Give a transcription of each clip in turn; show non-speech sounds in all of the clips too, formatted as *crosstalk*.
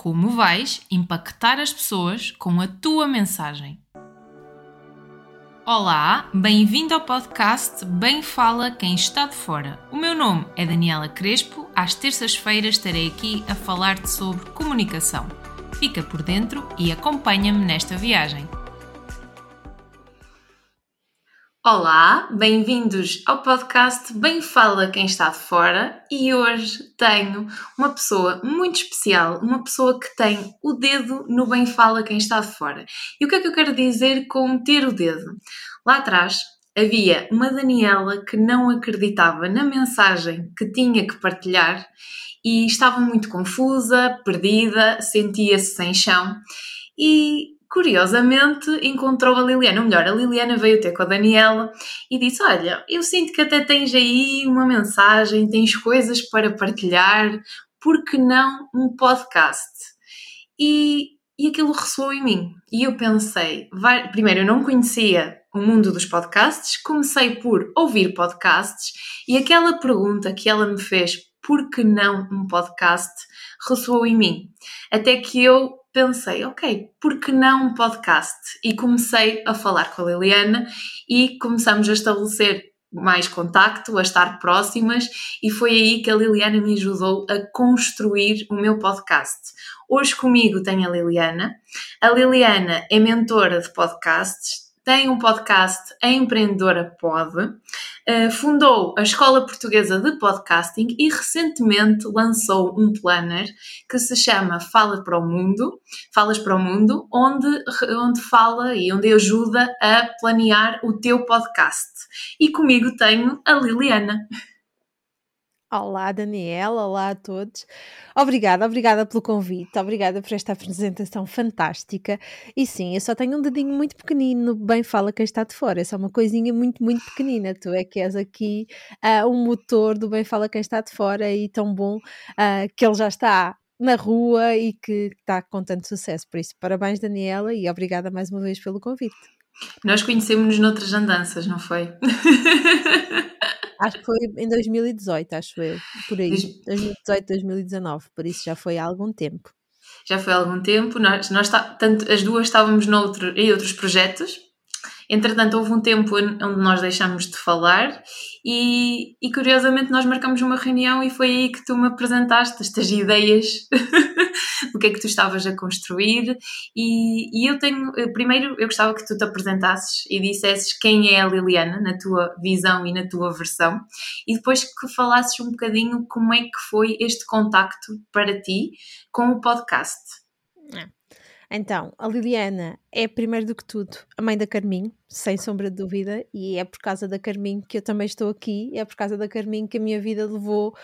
Como vais impactar as pessoas com a tua mensagem? Olá, bem-vindo ao podcast Bem Fala Quem Está de Fora. O meu nome é Daniela Crespo. Às terças-feiras estarei aqui a falar-te sobre comunicação. Fica por dentro e acompanha-me nesta viagem. Olá, bem-vindos ao podcast Bem Fala Quem Está de Fora e hoje tenho uma pessoa muito especial, uma pessoa que tem o dedo no Bem Fala Quem Está de Fora. E o que é que eu quero dizer com ter o dedo? Lá atrás havia uma Daniela que não acreditava na mensagem que tinha que partilhar e estava muito confusa, perdida, sentia-se sem chão e curiosamente encontrou a Liliana, ou melhor, a Liliana veio ter com a Daniela e disse: Olha, eu sinto que até tens aí uma mensagem, tens coisas para partilhar, por que não um podcast? E, e aquilo ressoou em mim. E eu pensei: vai, primeiro, eu não conhecia o mundo dos podcasts, comecei por ouvir podcasts e aquela pergunta que ela me fez, por que não um podcast, ressoou em mim. Até que eu pensei, ok, por que não um podcast? E comecei a falar com a Liliana e começamos a estabelecer mais contacto, a estar próximas e foi aí que a Liliana me ajudou a construir o meu podcast. Hoje comigo tem a Liliana. A Liliana é mentora de podcasts, tem um podcast, a Empreendedora Pod, uh, fundou a Escola Portuguesa de Podcasting e recentemente lançou um planner que se chama Fala para o Mundo, Falas para o Mundo, onde, onde fala e onde ajuda a planear o teu podcast. E comigo tenho a Liliana. Olá, Daniela, olá a todos. Obrigada, obrigada pelo convite, obrigada por esta apresentação fantástica. E sim, eu só tenho um dedinho muito pequenino, bem fala quem está de fora, é só uma coisinha muito, muito pequenina. Tu é que és aqui uh, um motor do bem fala quem está de fora e tão bom uh, que ele já está na rua e que está com tanto sucesso. Por isso, parabéns, Daniela, e obrigada mais uma vez pelo convite. Nós conhecemos-nos noutras andanças, não foi? *laughs* Acho que foi em 2018, acho eu, por aí. 2018, 2019, por isso já foi há algum tempo. Já foi há algum tempo, nós, nós tá, tanto, as duas estávamos noutro, em outros projetos, Entretanto, houve um tempo onde nós deixámos de falar e, e, curiosamente nós marcamos uma reunião e foi aí que tu me apresentaste estas ideias *laughs* do que é que tu estavas a construir e, e eu tenho, primeiro eu gostava que tu te apresentasses e dissesses quem é a Liliana na tua visão e na tua versão e depois que falasses um bocadinho como é que foi este contacto para ti com o podcast. É. Então, a Liliana é, primeiro do que tudo, a mãe da Carminho, sem sombra de dúvida, e é por causa da Carminho que eu também estou aqui, é por causa da Carminho que a minha vida levou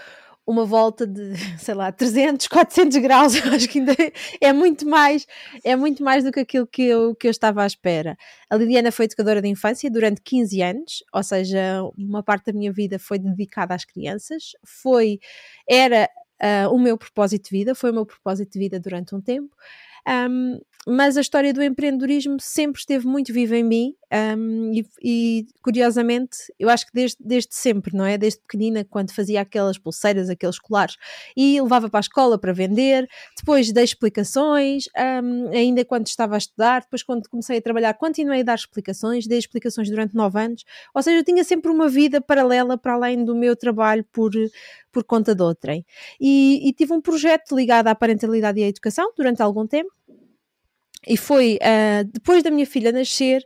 uma volta de, *laughs* sei lá, 300, 400 graus, *laughs* eu acho que ainda é muito mais, é muito mais do que aquilo que eu, que eu estava à espera. A Liliana foi educadora de infância durante 15 anos, ou seja, uma parte da minha vida foi dedicada às crianças, foi, era uh, o meu propósito de vida, foi o meu propósito de vida durante um tempo, um, mas a história do empreendedorismo sempre esteve muito viva em mim um, e, e, curiosamente eu acho que desde, desde sempre, não é? Desde pequenina, quando fazia aquelas pulseiras, aqueles colares e levava para a escola para vender, depois dei explicações, um, ainda quando estava a estudar, depois quando comecei a trabalhar, continuei a dar explicações, dei explicações durante nove anos, ou seja, eu tinha sempre uma vida paralela para além do meu trabalho por, por conta de outrem. E, e tive um projeto ligado à parentalidade e à educação durante algum tempo e foi uh, depois da minha filha nascer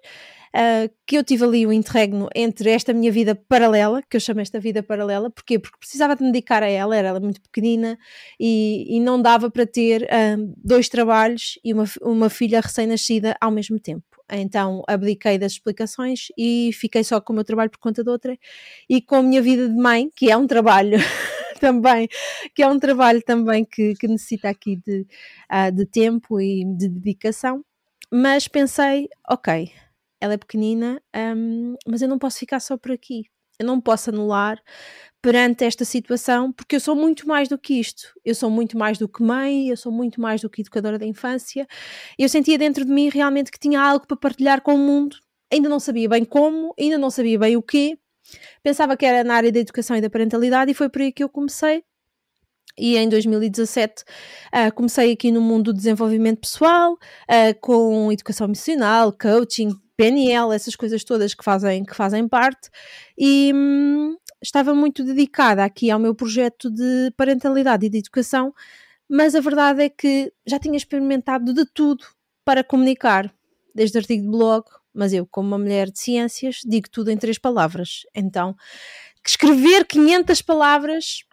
uh, que eu tive ali o um interregno entre esta minha vida paralela, que eu chamo esta vida paralela, porquê? Porque precisava de me dedicar a ela, era ela muito pequenina e, e não dava para ter uh, dois trabalhos e uma, uma filha recém-nascida ao mesmo tempo. Então abdiquei das explicações e fiquei só com o meu trabalho por conta de outra e com a minha vida de mãe, que é um trabalho *laughs* também, que é um trabalho também que, que necessita aqui de, uh, de tempo e de dedicação. Mas pensei, ok, ela é pequenina, um, mas eu não posso ficar só por aqui. Eu não posso anular perante esta situação, porque eu sou muito mais do que isto. Eu sou muito mais do que mãe, eu sou muito mais do que educadora da infância. Eu sentia dentro de mim realmente que tinha algo para partilhar com o mundo. Ainda não sabia bem como, ainda não sabia bem o quê, Pensava que era na área da educação e da parentalidade e foi por aí que eu comecei. E em 2017 uh, comecei aqui no mundo do desenvolvimento pessoal, uh, com educação emocional, coaching, PNL, essas coisas todas que fazem, que fazem parte, e hum, estava muito dedicada aqui ao meu projeto de parentalidade e de educação, mas a verdade é que já tinha experimentado de tudo para comunicar, desde artigo de blog, mas eu, como uma mulher de ciências, digo tudo em três palavras. Então, escrever 500 palavras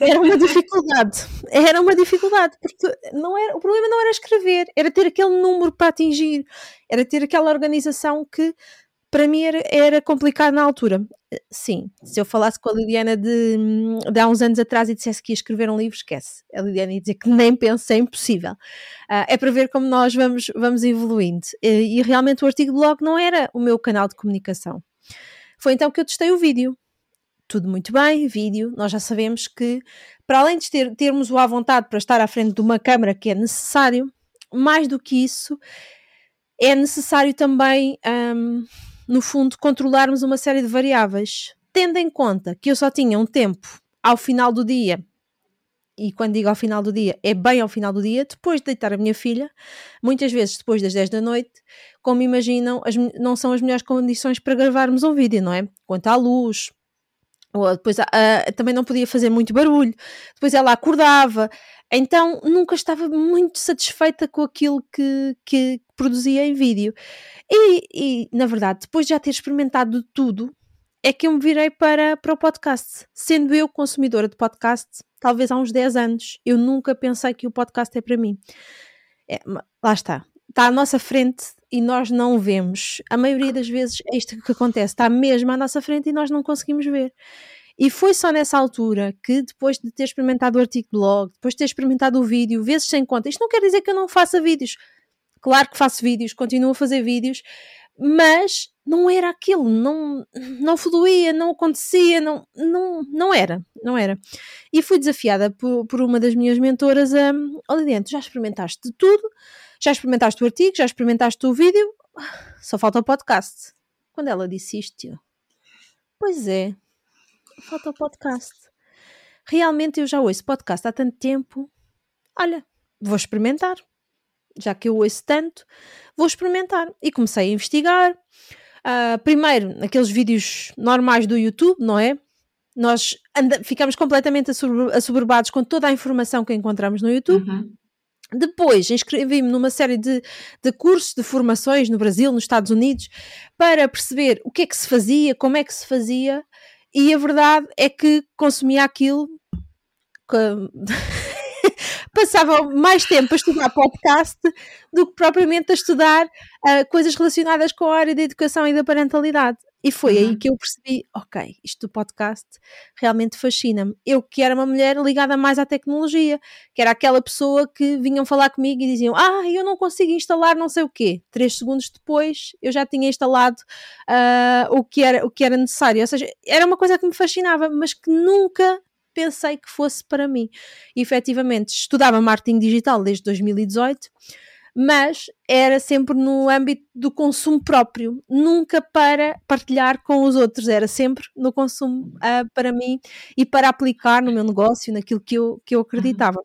era uma dificuldade. Era uma dificuldade, porque não era, o problema não era escrever, era ter aquele número para atingir, era ter aquela organização que para mim era, era complicado na altura. Sim, se eu falasse com a Liliana de, de há uns anos atrás e dissesse que ia escrever um livro, esquece. A Liliana ia dizer que nem pensei, é impossível. Uh, é para ver como nós vamos, vamos evoluindo. E realmente o artigo blog não era o meu canal de comunicação. Foi então que eu testei o vídeo tudo muito bem, vídeo, nós já sabemos que, para além de ter, termos o à vontade para estar à frente de uma câmara que é necessário, mais do que isso, é necessário também, um, no fundo, controlarmos uma série de variáveis. Tendo em conta que eu só tinha um tempo ao final do dia, e quando digo ao final do dia, é bem ao final do dia, depois de deitar a minha filha, muitas vezes depois das 10 da noite, como imaginam, as, não são as melhores condições para gravarmos um vídeo, não é? Quanto à luz, ou depois uh, também não podia fazer muito barulho, depois ela acordava, então nunca estava muito satisfeita com aquilo que, que produzia em vídeo. E, e, na verdade, depois de já ter experimentado tudo, é que eu me virei para, para o podcast. Sendo eu consumidora de podcast, talvez há uns 10 anos, eu nunca pensei que o podcast é para mim. É, lá está. Está à nossa frente e nós não vemos. A maioria das vezes é isto que acontece, está mesmo à nossa frente e nós não conseguimos ver. E foi só nessa altura que, depois de ter experimentado o artigo de blog, depois de ter experimentado o vídeo, vezes sem conta, isto não quer dizer que eu não faça vídeos. Claro que faço vídeos, continuo a fazer vídeos, mas não era aquilo, não, não fluía, não acontecia, não, não, não era, não era. E fui desafiada por, por uma das minhas mentoras a, olha dentro, já experimentaste de tudo, já experimentaste o artigo, já experimentaste o vídeo, só falta o podcast. Quando ela disse isto, eu, pois é, falta o podcast. Realmente eu já ouço podcast há tanto tempo, olha, vou experimentar. Já que eu ouço tanto, vou experimentar. E comecei a investigar. Uh, primeiro, naqueles vídeos normais do YouTube, não é? Nós ficamos completamente assoberbados com toda a informação que encontramos no YouTube. Uhum. Depois inscrevi-me numa série de, de cursos, de formações no Brasil, nos Estados Unidos, para perceber o que é que se fazia, como é que se fazia, e a verdade é que consumia aquilo. Que... *laughs* passava mais tempo a estudar podcast do que propriamente a estudar uh, coisas relacionadas com a área da educação e da parentalidade. E foi uhum. aí que eu percebi, ok, isto do podcast realmente fascina-me. Eu que era uma mulher ligada mais à tecnologia, que era aquela pessoa que vinham falar comigo e diziam, ah, eu não consigo instalar não sei o quê. Três segundos depois eu já tinha instalado uh, o, que era, o que era necessário. Ou seja, era uma coisa que me fascinava, mas que nunca pensei que fosse para mim. E efetivamente estudava marketing digital desde 2018 mas era sempre no âmbito do consumo próprio, nunca para partilhar com os outros, era sempre no consumo uh, para mim e para aplicar no meu negócio, naquilo que eu, que eu acreditava.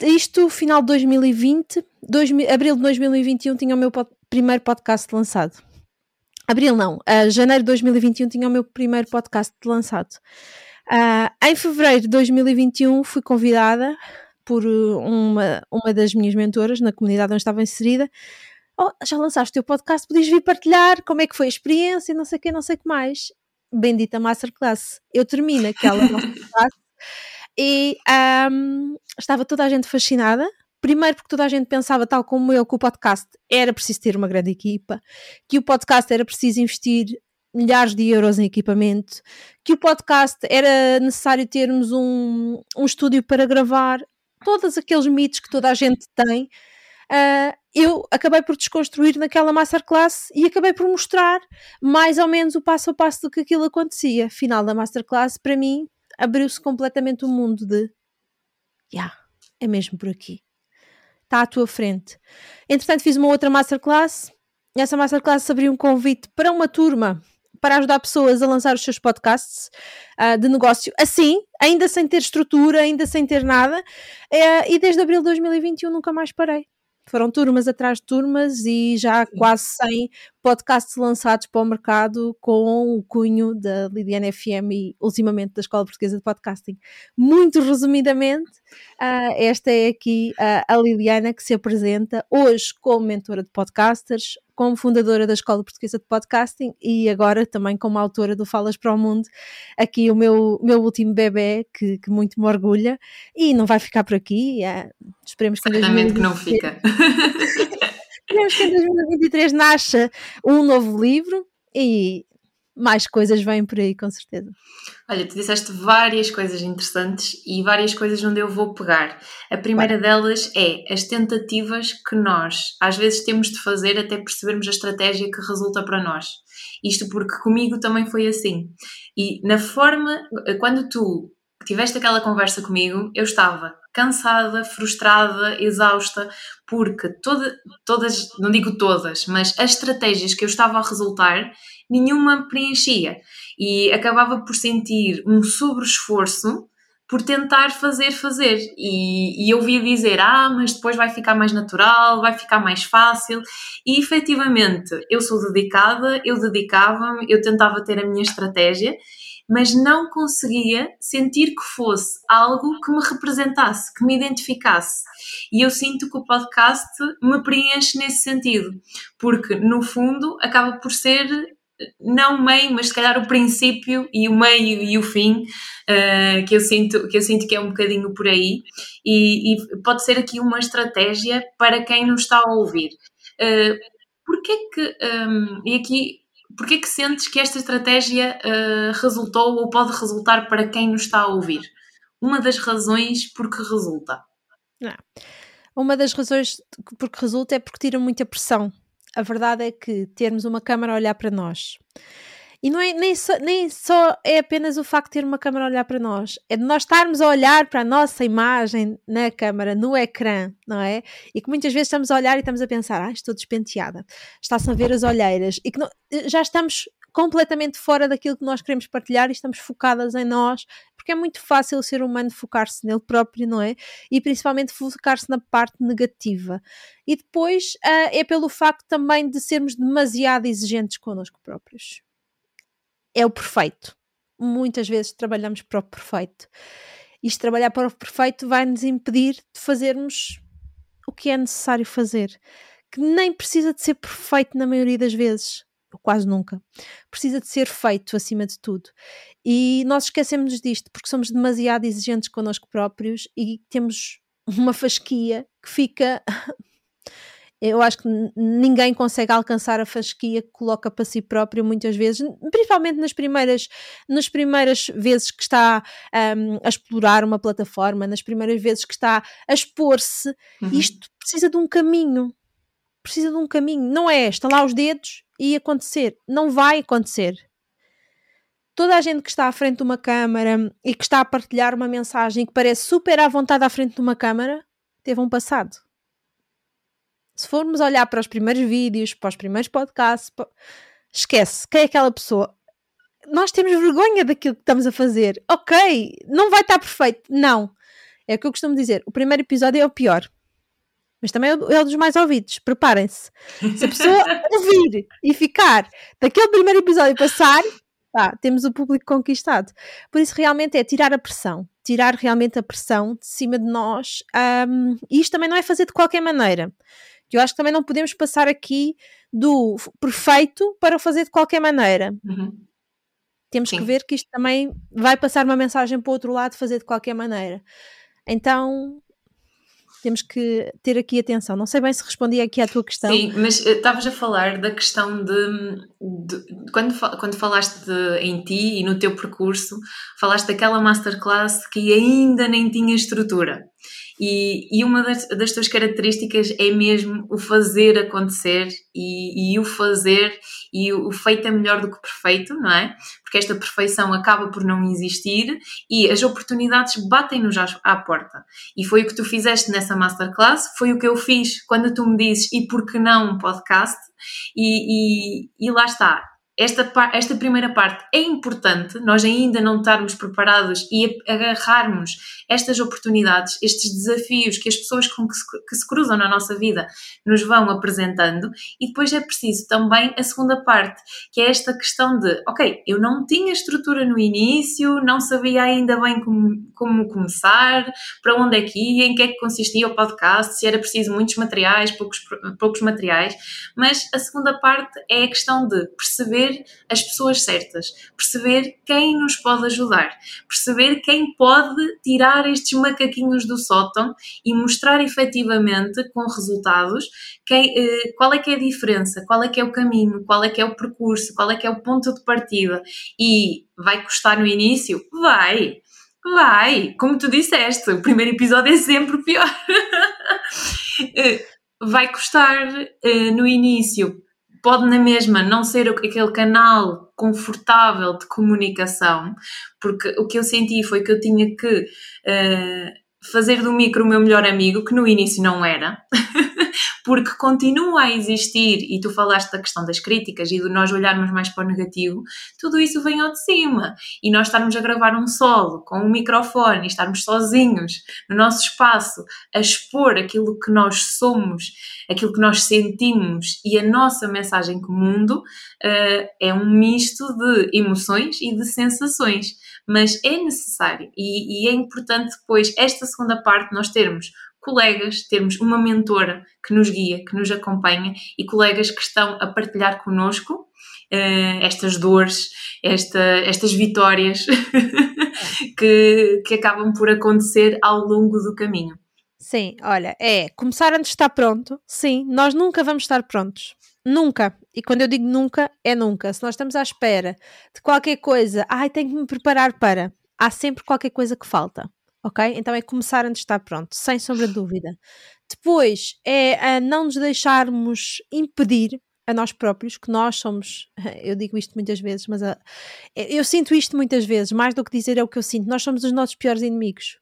Isto, final de 2020, dois, abril de 2021, tinha o meu pod, primeiro podcast lançado. Abril não, uh, janeiro de 2021 tinha o meu primeiro podcast lançado. Uh, em fevereiro de 2021 fui convidada por eh, uma, uma das minhas mentoras na comunidade onde estava inserida. Oh, já lançaste o teu podcast, podias vir partilhar como é que foi a experiência, não sei o que, não sei o que mais. Bendita Masterclass. Eu termino aquela *laughs* Masterclass e um, estava toda a gente fascinada. Primeiro porque toda a gente pensava, tal como eu, que o podcast era preciso ter uma grande equipa, que o podcast era preciso investir milhares de euros em equipamento, que o podcast era necessário termos um, um estúdio para gravar todos aqueles mitos que toda a gente tem, uh, eu acabei por desconstruir naquela masterclass e acabei por mostrar mais ou menos o passo a passo do que aquilo acontecia. Final da masterclass, para mim, abriu-se completamente o mundo de yeah, é mesmo por aqui. Está à tua frente. Entretanto, fiz uma outra masterclass. Essa masterclass abriu um convite para uma turma para ajudar pessoas a lançar os seus podcasts uh, de negócio, assim, ainda sem ter estrutura, ainda sem ter nada, uh, e desde abril de 2021 nunca mais parei. Foram turmas atrás de turmas e já quase 100 podcasts lançados para o mercado com o cunho da Lidiana FM e ultimamente da Escola Portuguesa de Podcasting. Muito resumidamente, uh, esta é aqui uh, a Liliana que se apresenta hoje como mentora de podcasters, como fundadora da Escola Portuguesa de Podcasting e agora também como autora do Falas para o Mundo, aqui o meu, meu último bebê, que, que muito me orgulha, e não vai ficar por aqui, é, esperemos que Certamente que não fica. *laughs* esperemos que em 2023 nasça um novo livro e mais coisas vêm por aí, com certeza. Olha, tu disseste várias coisas interessantes e várias coisas onde eu vou pegar. A primeira Vai. delas é as tentativas que nós às vezes temos de fazer até percebermos a estratégia que resulta para nós. Isto porque comigo também foi assim. E na forma, quando tu tiveste aquela conversa comigo, eu estava cansada, frustrada, exausta, porque toda, todas, não digo todas, mas as estratégias que eu estava a resultar nenhuma preenchia. E acabava por sentir um sobre-esforço por tentar fazer, fazer. E, e eu via dizer, ah, mas depois vai ficar mais natural, vai ficar mais fácil. E efetivamente, eu sou dedicada, eu dedicava-me, eu tentava ter a minha estratégia, mas não conseguia sentir que fosse algo que me representasse, que me identificasse. E eu sinto que o podcast me preenche nesse sentido, porque no fundo acaba por ser não o meio, mas se calhar o princípio e o meio e o fim, uh, que, eu sinto, que eu sinto que é um bocadinho por aí, e, e pode ser aqui uma estratégia para quem nos está a ouvir. Uh, porquê que, um, e aqui, porquê que sentes que esta estratégia uh, resultou ou pode resultar para quem nos está a ouvir? Uma das razões por que resulta. Não. Uma das razões porque resulta é porque tira muita pressão a verdade é que termos uma câmara a olhar para nós. E não é, nem, só, nem só é apenas o facto de ter uma câmara a olhar para nós, é de nós estarmos a olhar para a nossa imagem na câmara, no ecrã, não é? E que muitas vezes estamos a olhar e estamos a pensar, ah, estou despenteada, está-se a ver as olheiras, e que não, já estamos completamente fora daquilo que nós queremos partilhar e estamos focadas em nós, porque é muito fácil o ser humano focar-se nele próprio, não é? E principalmente focar-se na parte negativa. E depois uh, é pelo facto também de sermos demasiado exigentes connosco próprios. É o perfeito. Muitas vezes trabalhamos para o perfeito. Isto trabalhar para o perfeito vai nos impedir de fazermos o que é necessário fazer, que nem precisa de ser perfeito na maioria das vezes quase nunca. Precisa de ser feito acima de tudo. E nós esquecemos disto porque somos demasiado exigentes connosco próprios e temos uma fasquia que fica. Eu acho que ninguém consegue alcançar a fasquia que coloca para si próprio muitas vezes, principalmente nas primeiras, nas primeiras vezes que está um, a explorar uma plataforma, nas primeiras vezes que está a expor-se. Uhum. Isto precisa de um caminho, precisa de um caminho. Não é estalar os dedos e acontecer. Não vai acontecer. Toda a gente que está à frente de uma câmara e que está a partilhar uma mensagem que parece super à vontade à frente de uma câmara, teve um passado. Se formos olhar para os primeiros vídeos, para os primeiros podcasts, esquece. Quem é aquela pessoa? Nós temos vergonha daquilo que estamos a fazer. Ok, não vai estar perfeito. Não. É o que eu costumo dizer. O primeiro episódio é o pior mas também é um é dos mais ouvidos. Preparem-se. Se a pessoa *laughs* ouvir e ficar daquele primeiro episódio passar, pá, temos o público conquistado. Por isso, realmente é tirar a pressão, tirar realmente a pressão de cima de nós. Um, e isto também não é fazer de qualquer maneira. Eu acho que também não podemos passar aqui do perfeito para fazer de qualquer maneira. Uhum. Temos Sim. que ver que isto também vai passar uma mensagem para o outro lado, fazer de qualquer maneira. Então, temos que ter aqui atenção. Não sei bem se respondi aqui à tua questão. Sim, mas eh, estavas a falar da questão de, de, quando, quando falaste de, em ti e no teu percurso, falaste daquela masterclass que ainda nem tinha estrutura. E, e uma das, das, tuas características é mesmo o fazer acontecer e, e o fazer e o, feito é melhor do que perfeito, não é? Porque esta perfeição acaba por não existir e as oportunidades batem-nos à porta. E foi o que tu fizeste nessa masterclass, foi o que eu fiz quando tu me dizes e por que não um podcast? E, e, e lá está. Esta, esta primeira parte é importante, nós ainda não estarmos preparados e agarrarmos estas oportunidades, estes desafios que as pessoas com que se, que se cruzam na nossa vida nos vão apresentando, e depois é preciso também a segunda parte, que é esta questão de, ok, eu não tinha estrutura no início, não sabia ainda bem como, como começar, para onde é que ia, em que é que consistia o podcast, se era preciso muitos materiais, poucos, poucos materiais, mas a segunda parte é a questão de perceber perceber as pessoas certas, perceber quem nos pode ajudar, perceber quem pode tirar estes macaquinhos do sótão e mostrar efetivamente com resultados quem, eh, qual é que é a diferença, qual é que é o caminho, qual é que é o percurso, qual é que é o ponto de partida. E vai custar no início? Vai! Vai! Como tu disseste, o primeiro episódio é sempre pior. *laughs* Eh, vai custar uh, no início pode na mesma não ser aquele canal confortável de comunicação, porque o que eu senti foi que eu tinha que uh, fazer do micro o meu melhor amigo, que no início não era. *laughs* porque continua a existir, e tu falaste da questão das críticas e de nós olharmos mais para o negativo, tudo isso vem ao de cima. E nós estarmos a gravar um solo com um microfone estarmos sozinhos no nosso espaço a expor aquilo que nós somos, aquilo que nós sentimos e a nossa mensagem com o mundo, uh, é um misto de emoções e de sensações. Mas é necessário e, e é importante depois, esta segunda parte, nós termos colegas, termos uma mentora que nos guia, que nos acompanha e colegas que estão a partilhar connosco uh, estas dores, esta, estas vitórias *laughs* que, que acabam por acontecer ao longo do caminho. Sim, olha, é começar antes de estar pronto. Sim, nós nunca vamos estar prontos. Nunca. E quando eu digo nunca, é nunca. Se nós estamos à espera de qualquer coisa, ai, tenho que me preparar para. Há sempre qualquer coisa que falta ok? Então é começar antes de estar pronto, sem sombra de dúvida. Depois é a não nos deixarmos impedir a nós próprios, que nós somos, *laughs* eu digo isto muitas vezes, mas a, eu sinto isto muitas vezes, mais do que dizer é o que eu sinto, nós somos os nossos piores inimigos.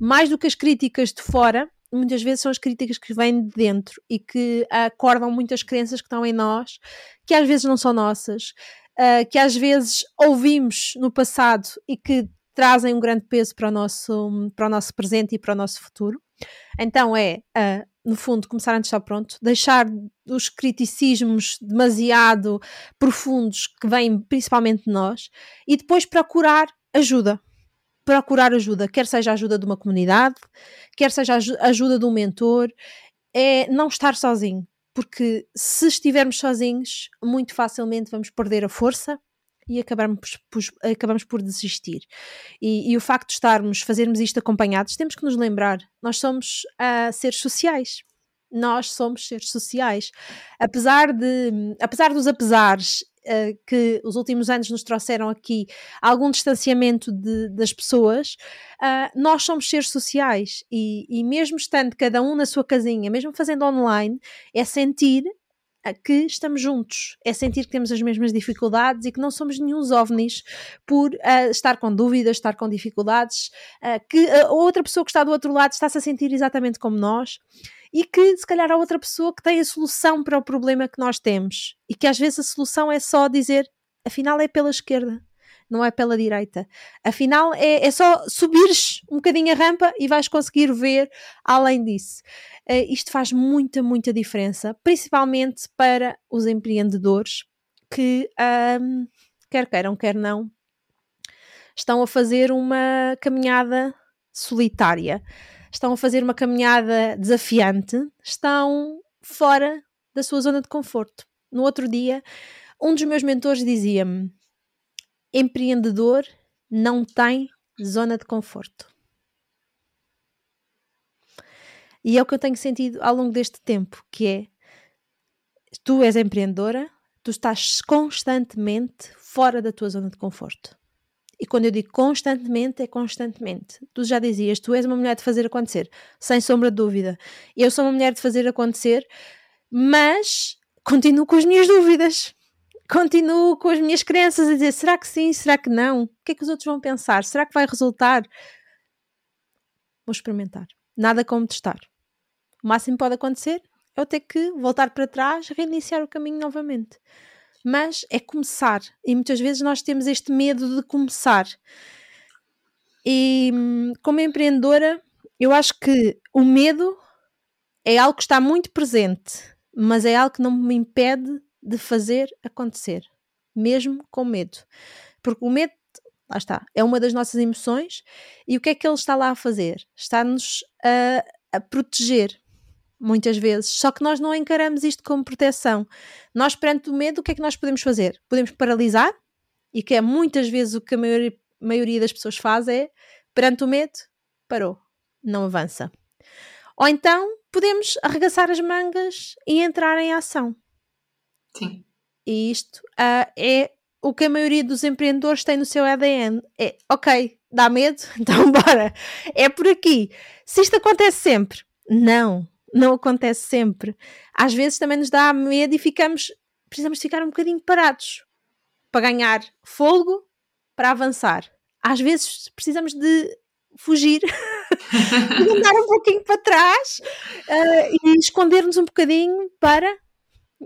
Mais do que as críticas de fora, muitas vezes são as críticas que vêm de dentro e que acordam muitas crenças que estão em nós, que às vezes não são nossas, uh, que às vezes ouvimos no passado e que trazem um grande peso para o nosso, para o nosso presente e para o nosso futuro. Então é, uh, no fundo, começar antes de estar pronto, deixar os criticismos demasiado profundos que vêm principalmente de nós e depois procurar ajuda. Procurar ajuda, quer seja ajuda de uma comunidade, quer seja ajuda de um mentor, é não estar sozinho, porque se estivermos sozinhos, muito facilmente vamos perder a força e acabamos por, acabamos por desistir. E, e, o facto de estarmos, fazermos isto acompanhados, temos que nos lembrar, nós somos uh, seres sociais. Nós somos seres sociais. Apesar, de, apesar dos apesares uh, que os últimos anos nos trouxeram aqui, algum distanciamento de, das pessoas, uh, nós somos seres sociais. E, e mesmo estando cada um na sua casinha, mesmo fazendo online, é sentir que estamos juntos, é sentir que temos as mesmas dificuldades e que não somos nenhum ovnis por uh, estar com dúvidas, estar com dificuldades, uh, que a outra pessoa que está do outro lado está-se a sentir exatamente como nós e que se calhar há outra pessoa que tem a solução para o problema que nós temos e que às vezes a solução é só dizer afinal é pela esquerda não é pela direita. Afinal, é, é só subires um bocadinho a rampa e vais conseguir ver além disso. Uh, isto faz muita, muita diferença, principalmente para os empreendedores que, um, quer queiram, quer não, estão a fazer uma caminhada solitária, estão a fazer uma caminhada desafiante, estão fora da sua zona de conforto. No outro dia, um dos meus mentores dizia-me: empreendedor não tem zona de conforto. E é o que eu tenho sentido ao longo deste tempo, que é tu és empreendedora, tu estás constantemente fora da tua zona de conforto. E quando eu digo constantemente, é constantemente. Tu já dizias, tu és uma mulher de fazer acontecer, sem sombra de dúvida. Eu sou uma mulher de fazer acontecer, mas continuo com as minhas dúvidas continuo com as minhas crenças a dizer: será que sim? Será que não? O que é que os outros vão pensar? Será que vai resultar? Vou experimentar. Nada como testar. O máximo que pode acontecer é eu ter que voltar para trás, reiniciar o caminho novamente. mas é começar. E muitas vezes nós temos este medo de começar. E hum, como empreendedora, eu acho que o medo é algo que está muito presente, mas é algo que não me impede de fazer acontecer, mesmo com medo. Porque o medo, lá está, é uma das nossas emoções e o que é que ele está lá a fazer? Está-nos a, a proteger, muitas vezes. Só que nós não encaramos isto como proteção. Nós, perante o medo, o que é que nós podemos fazer? Podemos paralisar, e que é muitas vezes o que a maioria, maioria das pessoas faz é, perante o medo, parou, não avança. Ou então podemos arregaçar as mangas e entrar em ação. Sim. E isto uh, é o que a maioria dos empreendedores tem no seu ADN. É, ok, dá medo? *laughs* Então bora. É por aqui. Se isto acontece sempre, não, não acontece sempre. Às vezes também nos dá medo e ficamos, precisamos ficar um bocadinho parados para ganhar fogo para avançar. Às vezes precisamos de fugir *laughs* e andar um pouquinho para trás uh, e esconder-nos um bocadinho para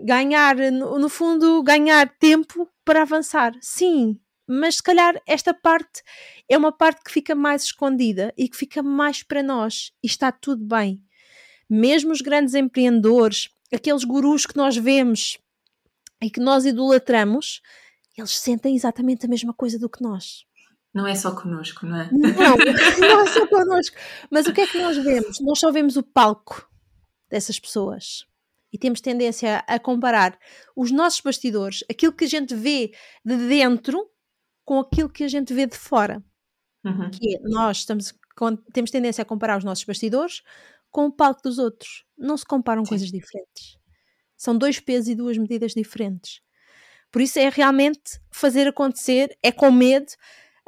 ganhar, no, no fundo, ganhar tempo para avançar. Sim, mas se calhar esta parte é uma parte que fica mais escondida e que fica mais para nós e está tudo bem. Mesmo os grandes empreendedores, aqueles gurus que nós vemos e que nós idolatramos, eles sentem exatamente a mesma coisa do que nós. Não é só connosco, não é? Não, não é só connosco. Mas o que é que nós vemos? Nós só vemos o palco dessas pessoas. E temos tendência a comparar os nossos bastidores, aquilo que a gente vê de dentro, com aquilo que a gente vê de fora. Uhum. Que é, nós estamos, temos tendência a comparar os nossos bastidores com o palco dos outros. Não se comparam Sim. coisas diferentes. São dois pesos e duas medidas diferentes. Por isso é realmente fazer acontecer, é com medo,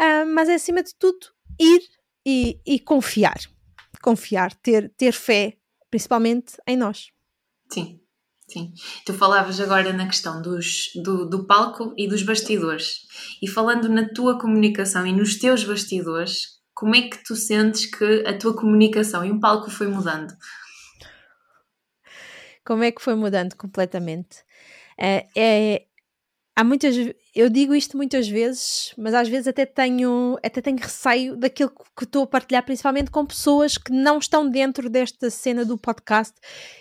uh, mas é acima de tudo ir e, e, confiar. Confiar, ter, ter fé, principalmente em nós. Sim, sim. Tu falavas agora na questão dos, do, do palco e dos bastidores. E falando na tua comunicação e nos teus bastidores, como é que tu sentes que a tua comunicação e o palco foi mudando? Como é que foi mudando completamente? É, é, há muitas eu digo isto muitas vezes, mas às vezes até tenho, até tenho receio daquilo que estou a partilhar, principalmente com pessoas que não estão dentro desta cena do podcast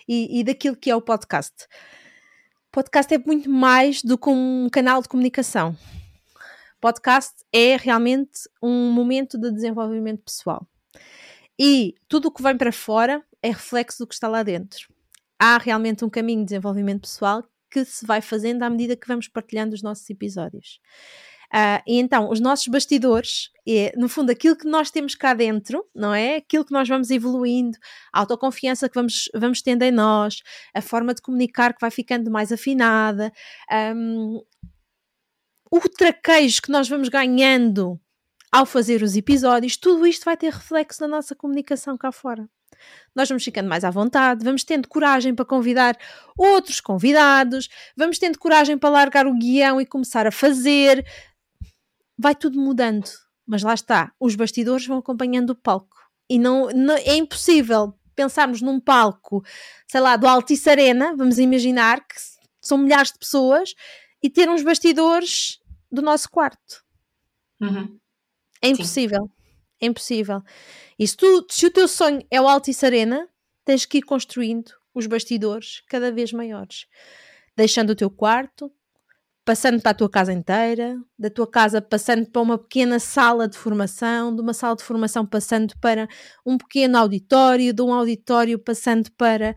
e, e daquilo que é o podcast. Podcast é muito mais do que um canal de comunicação. Podcast é realmente um momento de desenvolvimento pessoal. E tudo o que vem para fora é reflexo do que está lá dentro. Há realmente um caminho de desenvolvimento pessoal que se vai fazendo à medida que vamos partilhando os nossos episódios. Uh, e então, os nossos bastidores é, no fundo, aquilo que nós temos cá dentro, não é? Aquilo que nós vamos evoluindo, a autoconfiança que vamos, vamos tendo em nós, a forma de comunicar que vai ficando mais afinada, um, o traquejo que nós vamos ganhando ao fazer os episódios, tudo isto vai ter reflexo na nossa comunicação cá fora nós vamos ficando mais à vontade, vamos tendo coragem para convidar outros convidados, vamos tendo coragem para largar o guião e começar a fazer. Vai tudo mudando, mas lá está, os bastidores vão acompanhando o palco. E não, não é impossível pensarmos num palco, sei lá, do Altice Arena, vamos imaginar que são milhares de pessoas, e ter uns bastidores do nosso quarto. Uhum. É impossível. Sim. É impossível. E se, tu, se o teu sonho é o Altice Arena, tens que ir construindo os bastidores cada vez maiores. Deixando o teu quarto, passando para a tua casa inteira, da tua casa passando para uma pequena sala de formação, de uma sala de formação passando para um pequeno auditório, de um auditório passando para,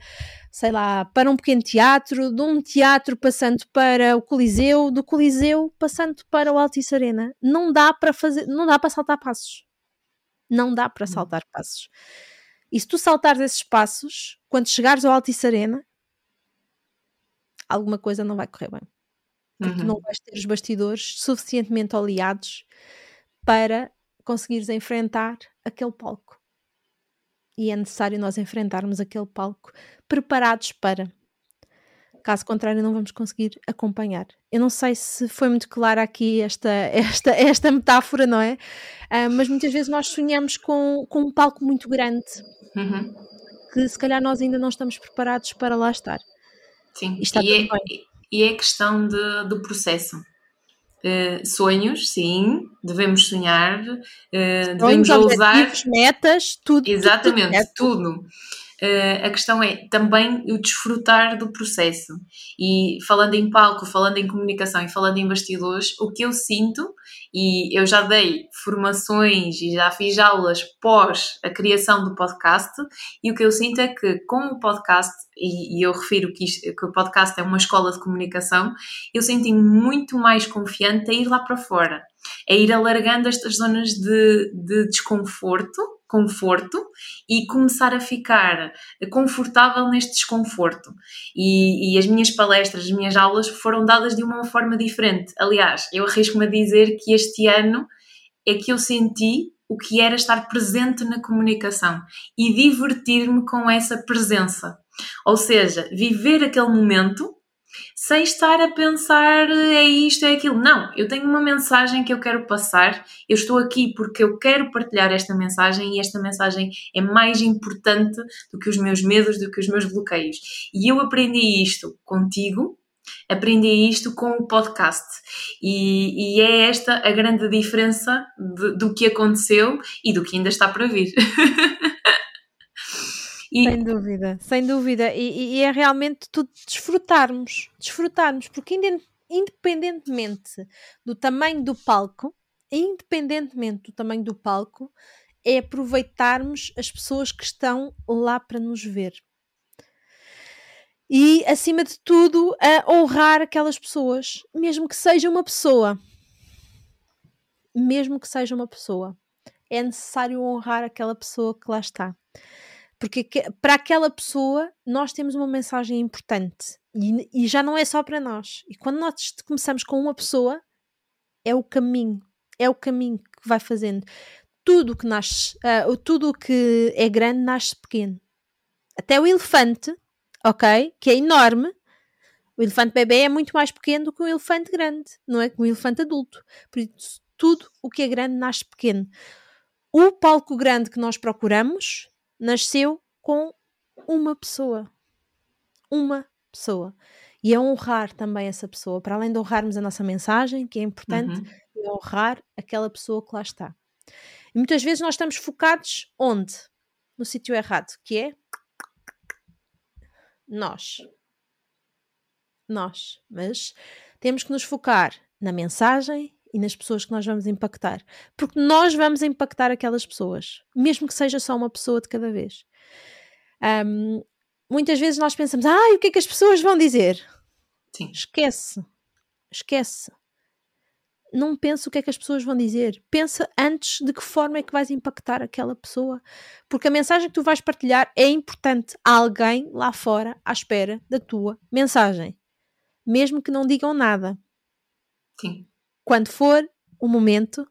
sei lá, para um pequeno teatro, de um teatro passando para o Coliseu, do Coliseu passando para o Altice Arena. Não dá para fazer, não dá para saltar passos. Não dá para hum. saltar passos. E se tu saltares esses passos, quando chegares ao Altice Arena, alguma coisa não vai correr bem. Porque uhum. não vais ter os bastidores suficientemente oleados para conseguires enfrentar aquele palco. E é necessário nós enfrentarmos aquele palco preparados para. Caso contrário, não vamos conseguir acompanhar. Eu não sei se foi muito clara aqui esta, esta, *laughs* esta metáfora, não é? Uh, mas muitas vezes nós sonhamos com, com um palco muito grande uhum. que se calhar nós ainda não estamos preparados para lá estar. Sim, e, e, é, e é questão de, do processo. Uh, sonhos, sim, devemos sonhar, uh, devemos ousar. metas, tudo. Exatamente, tudo. tudo. Uh, a questão é também o desfrutar do processo. E falando em palco, falando em comunicação e falando em bastidores, o que eu sinto, e eu já dei formações e já fiz aulas pós a criação do podcast, e o que eu sinto é que com o podcast, e, e eu refiro que, isto, que o podcast é uma escola de comunicação, eu senti muito mais confiante a ir lá para fora, a ir alargando estas zonas de, de desconforto conforto e começar a ficar confortável neste desconforto. E, e, as minhas palestras, as minhas aulas foram dadas de uma forma diferente. Aliás, eu arrisco-me a dizer que este ano é que eu senti o que era estar presente na comunicação e divertir-me com essa presença. Ou seja, viver aquele momento sem estar a pensar é isto, é aquilo. Não, eu tenho uma mensagem que eu quero passar, eu estou aqui porque eu quero partilhar esta mensagem e esta mensagem é mais importante do que os meus medos, do que os meus bloqueios. E eu aprendi isto contigo, aprendi isto com o podcast. E, e é esta a grande diferença de, do que aconteceu e do que ainda está para vir. *laughs* E... Sem dúvida, sem dúvida. E, e, é realmente tudo desfrutarmos, desfrutarmos, porque independentemente do tamanho do palco, independentemente do tamanho do palco, é aproveitarmos as pessoas que estão lá para nos ver. E, acima de tudo, a honrar aquelas pessoas, mesmo que seja uma pessoa. Mesmo que seja uma pessoa. É necessário honrar aquela pessoa que lá está. Porque para aquela pessoa nós temos uma mensagem importante e, e já não é só para nós. E quando nós começamos com uma pessoa, é o caminho, é o caminho que vai fazendo. Tudo que nasce, uh, tudo que é grande nasce pequeno. Até o elefante, ok? Que é enorme. O elefante bebê é muito mais pequeno do que um elefante grande, não é? Que um elefante adulto. Por isso, tudo o que é grande nasce pequeno. O palco grande que nós procuramos nasceu com uma pessoa. Uma pessoa. E é honrar também essa pessoa, para além de honrarmos a nossa mensagem, que é importante, uhum. é honrar aquela pessoa que lá está. E muitas vezes nós estamos focados onde? No sítio errado, que é nós. Nós. Mas temos que nos focar na mensagem e nas pessoas que nós vamos impactar. Porque nós vamos impactar aquelas pessoas, mesmo que seja só uma pessoa de cada vez. Um, muitas vezes nós pensamos, ah, o que é que as pessoas vão dizer? Sim. Esquece. Esquece. Não pensa o que é que as pessoas vão dizer. Pensa antes de que forma é que vais impactar aquela pessoa. Porque a mensagem que tu vais partilhar é importante. Há alguém lá fora à espera da tua mensagem. Mesmo que não digam nada. Sim quando for o momento,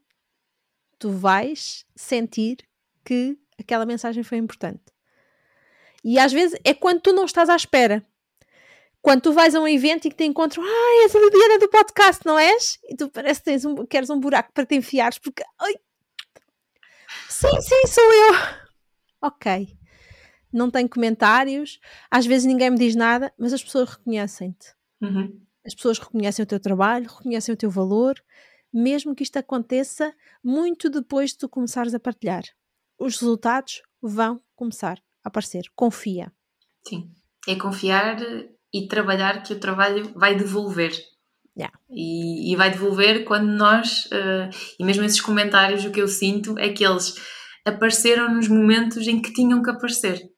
tu vais sentir que aquela mensagem foi importante. E às vezes é quando tu não estás à espera. Quando tu vais a um evento e que te encontram, ah, és a Liliana do podcast, não és? E tu parece que tens um, queres um buraco para te enfiares, porque. Ai, sim, sim, sou eu. Ok. Não tenho comentários, às vezes ninguém me diz nada, mas as pessoas reconhecem-te. Uhum. As pessoas reconhecem o teu trabalho, reconhecem o teu valor, mesmo que isto aconteça muito depois de tu começares a partilhar. Os resultados vão começar a aparecer. Confia. Sim. É confiar e trabalhar que o trabalho vai devolver. Yeah. E, e, vai devolver quando nós, uh, e mesmo esses comentários, o que eu sinto é que eles apareceram nos momentos em que tinham que aparecer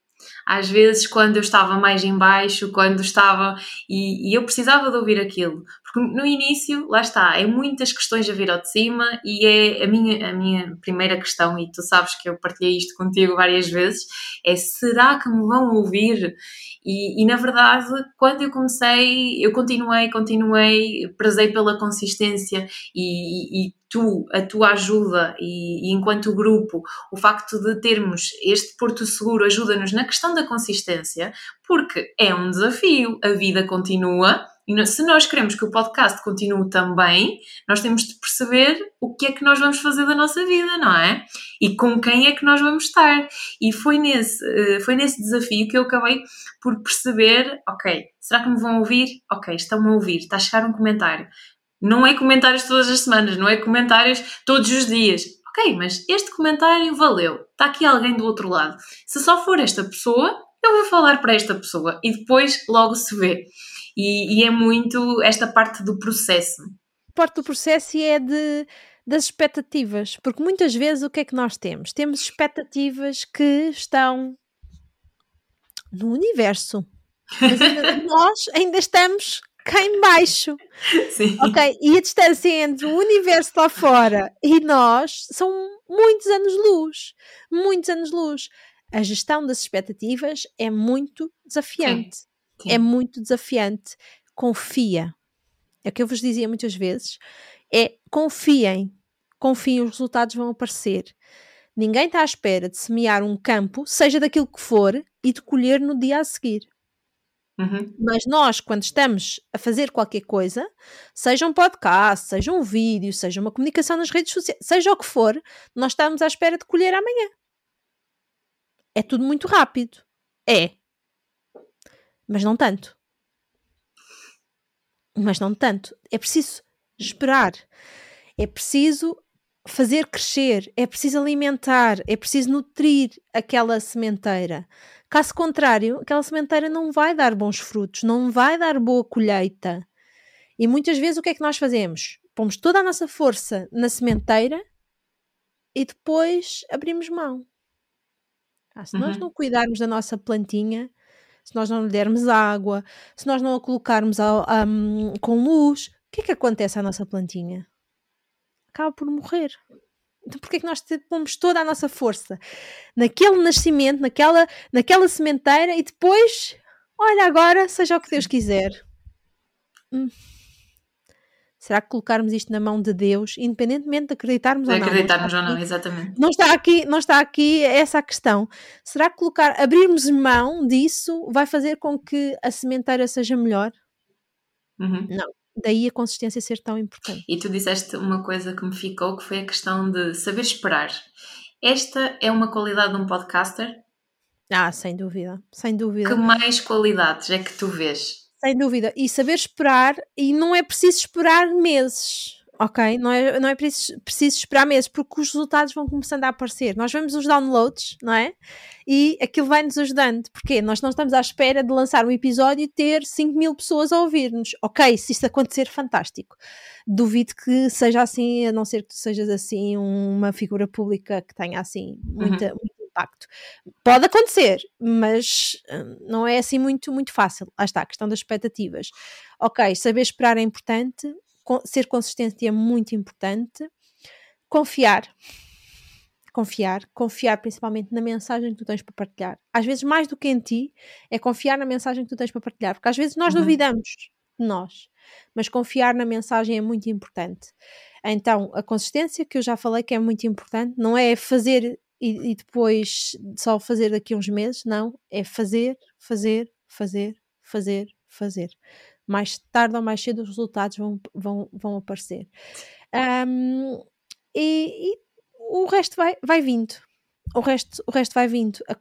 às vezes quando eu estava mais em baixo, quando estava e, e, eu precisava de ouvir aquilo, porque no início, lá está, é muitas questões a vir ao de cima e é a minha, a minha primeira questão, e tu sabes que eu partilhei isto contigo várias vezes, é será que me vão ouvir? E, e, na verdade, quando eu comecei, eu continuei, continuei, prezei pela consistência e, e, tu, a tua ajuda e, e, enquanto grupo, o facto de termos este Porto Seguro ajuda-nos na questão da consistência, porque é um desafio, a vida continua E se nós queremos que o podcast continue também, nós temos de perceber o que é que nós vamos fazer da nossa vida, não é? E com quem é que nós vamos estar. E foi nesse, eh, foi nesse desafio que eu acabei por perceber: ok, será que me vão ouvir? Ok, estão-me a ouvir, está a chegar um comentário. Não é comentários todas as semanas, não é comentários todos os dias. Ok, mas este comentário valeu. Está aqui alguém do outro lado. Se só for esta pessoa, eu vou falar para esta pessoa e depois logo se vê. E, e é muito esta parte do processo. Parte do processo e é de das expectativas, porque muitas vezes o que é que nós temos? Temos expectativas que estão no universo, mas ainda, *laughs* nós ainda estamos cá em baixo. Sim. Ok, e a distância entre o universo lá fora e nós são muitos anos-luz, muitos anos-luz. A gestão das expectativas é muito desafiante. Sim. Sim. É muito desafiante. Confia. É o que eu vos dizia muitas vezes. É confiem. Confiem, os resultados vão aparecer. Ninguém está à espera de semear um campo, seja daquilo que for, e de colher no dia a seguir. Uhum. Mas nós, quando estamos a fazer qualquer coisa, seja um podcast, seja um vídeo, seja uma comunicação nas redes sociais, seja o que for, nós estamos à espera de colher amanhã. É tudo muito rápido. É mas não tanto. Mas não tanto. É preciso esperar. É preciso fazer crescer, é preciso alimentar, é preciso nutrir aquela sementeira. Caso contrário, aquela sementeira não vai dar bons frutos, não vai dar boa colheita. E muitas vezes o que é que nós fazemos? Pomos toda a nossa força na sementeira e depois abrimos mão. Ah, se uhum. nós não cuidarmos da nossa plantinha, se nós não lhe dermos água, se nós não a colocarmos ao, um, com luz, o que é que acontece à nossa plantinha? Acaba por morrer. Então porquê é que nós pomos toda a nossa força naquele nascimento, naquela, naquela sementeira e depois, olha agora, seja o que Deus quiser. Hum. Será que colocarmos isto na mão de Deus, independentemente de acreditarmos de ou não? acreditarmos ou não, exatamente. Não está aqui, não está aqui essa a questão. Será que colocar, abrirmos mão disso vai fazer com que a sementeira seja melhor? Uhum. Não. Daí a consistência ser tão importante. E tu disseste uma coisa que me ficou, que foi a questão de saber esperar. Esta é uma qualidade de um podcaster? Ah, sem dúvida, sem dúvida. Que mais qualidades é que tu vês? Sem dúvida. E saber esperar, e não é preciso esperar meses, ok? Não é, não é preciso, preciso esperar meses, porque os resultados vão começando a aparecer. Nós vemos os downloads, não é? E aquilo vai nos ajudando. Porque nós não estamos à espera de lançar um episódio e ter 5 mil pessoas a ouvir-nos. Ok, se isso acontecer, fantástico. Duvido que seja assim, a não ser que tu sejas assim uma figura pública que tenha assim muita, uhum impacto. Pode acontecer, mas hum, não é assim muito, muito fácil. Lá está, a questão das expectativas. Ok, saber esperar é importante, ser consistente é muito importante, confiar. Confiar, confiar principalmente na mensagem que tu tens para partilhar. Às vezes, mais do que em ti, é confiar na mensagem que tu tens para partilhar, porque às vezes nós uhum. duvidamos de nós, mas confiar na mensagem é muito importante. Então, a consistência que eu já falei que é muito importante, não é fazer e, e depois só fazer daqui a uns meses, não, é fazer, fazer, fazer, fazer, fazer. Mais tarde ou mais cedo os resultados vão, vão, vão aparecer. Um, e, e, o resto vai, vai vindo. O resto, o resto vai vindo. A,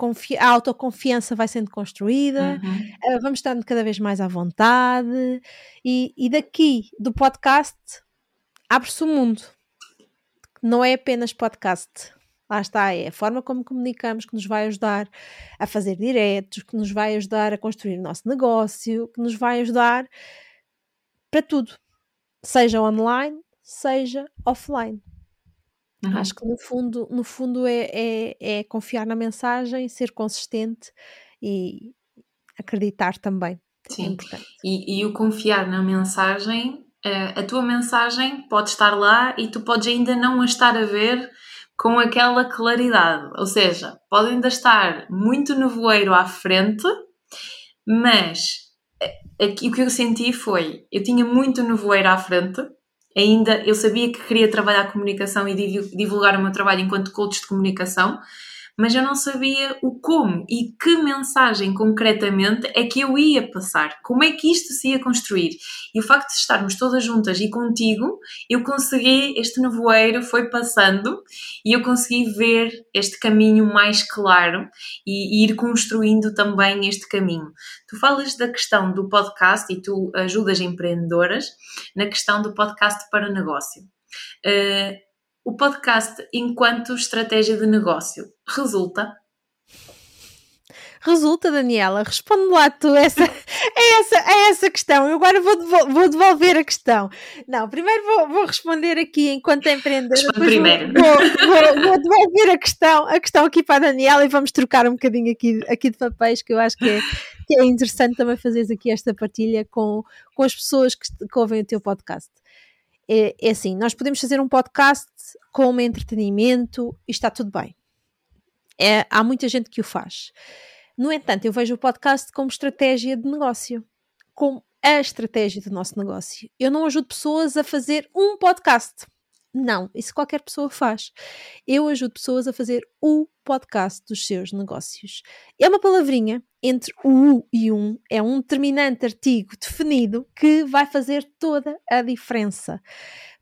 a autoconfiança vai sendo construída, uhum. uh, vamos estando cada vez mais à vontade, e, e daqui do podcast abre-se o mundo. Não é apenas podcast lá está, é a forma como comunicamos que nos vai ajudar a fazer diretos, que nos vai ajudar a construir o nosso negócio, que nos vai ajudar para tudo, seja online, seja offline. Uhum. Acho que no fundo, no fundo é, é, é, confiar na mensagem, ser consistente e acreditar também. É Sim. É e, e o confiar na mensagem, eh, a tua mensagem pode estar lá e tu podes ainda não a estar a ver com aquela claridade. Ou seja, pode ainda estar muito nevoeiro à frente, mas eh, aqui, o que eu senti foi: eu tinha muito nevoeiro à frente, ainda eu sabia que queria trabalhar comunicação e divulgar o meu trabalho enquanto coach de comunicação, mas eu não sabia o como e que mensagem concretamente é que eu ia passar, como é que isto se ia construir. E o facto de estarmos todas juntas e contigo, eu consegui, este nevoeiro foi passando e eu consegui ver este caminho mais claro e, e ir construindo também este caminho. Tu falas da questão do podcast e tu ajudas empreendedoras na questão do podcast para negócio. Uh, o podcast enquanto estratégia de negócio resulta? Resulta, Daniela, responde lá tu essa, é essa, é essa questão. Eu agora vou, vou devolver a questão. Não, primeiro vou, vou responder aqui enquanto empreendedora. primeiro. Vou, vou, vou, devolver a questão, a questão aqui para a Daniela e vamos trocar um bocadinho aqui, aqui de papéis, que eu acho que é, que é interessante também fazeres aqui esta partilha com, com as pessoas que, que ouvem o teu podcast é, é assim: nós podemos fazer um podcast como entretenimento e está tudo bem. É, há muita gente que o faz. No entanto, eu vejo o podcast como estratégia de negócio, como a estratégia do nosso negócio. Eu não ajudo pessoas a fazer um podcast. Não, isso qualquer pessoa faz. Eu ajudo pessoas a fazer o podcast dos seus negócios. É uma palavrinha entre o U e um, é um determinante artigo definido que vai fazer toda a diferença.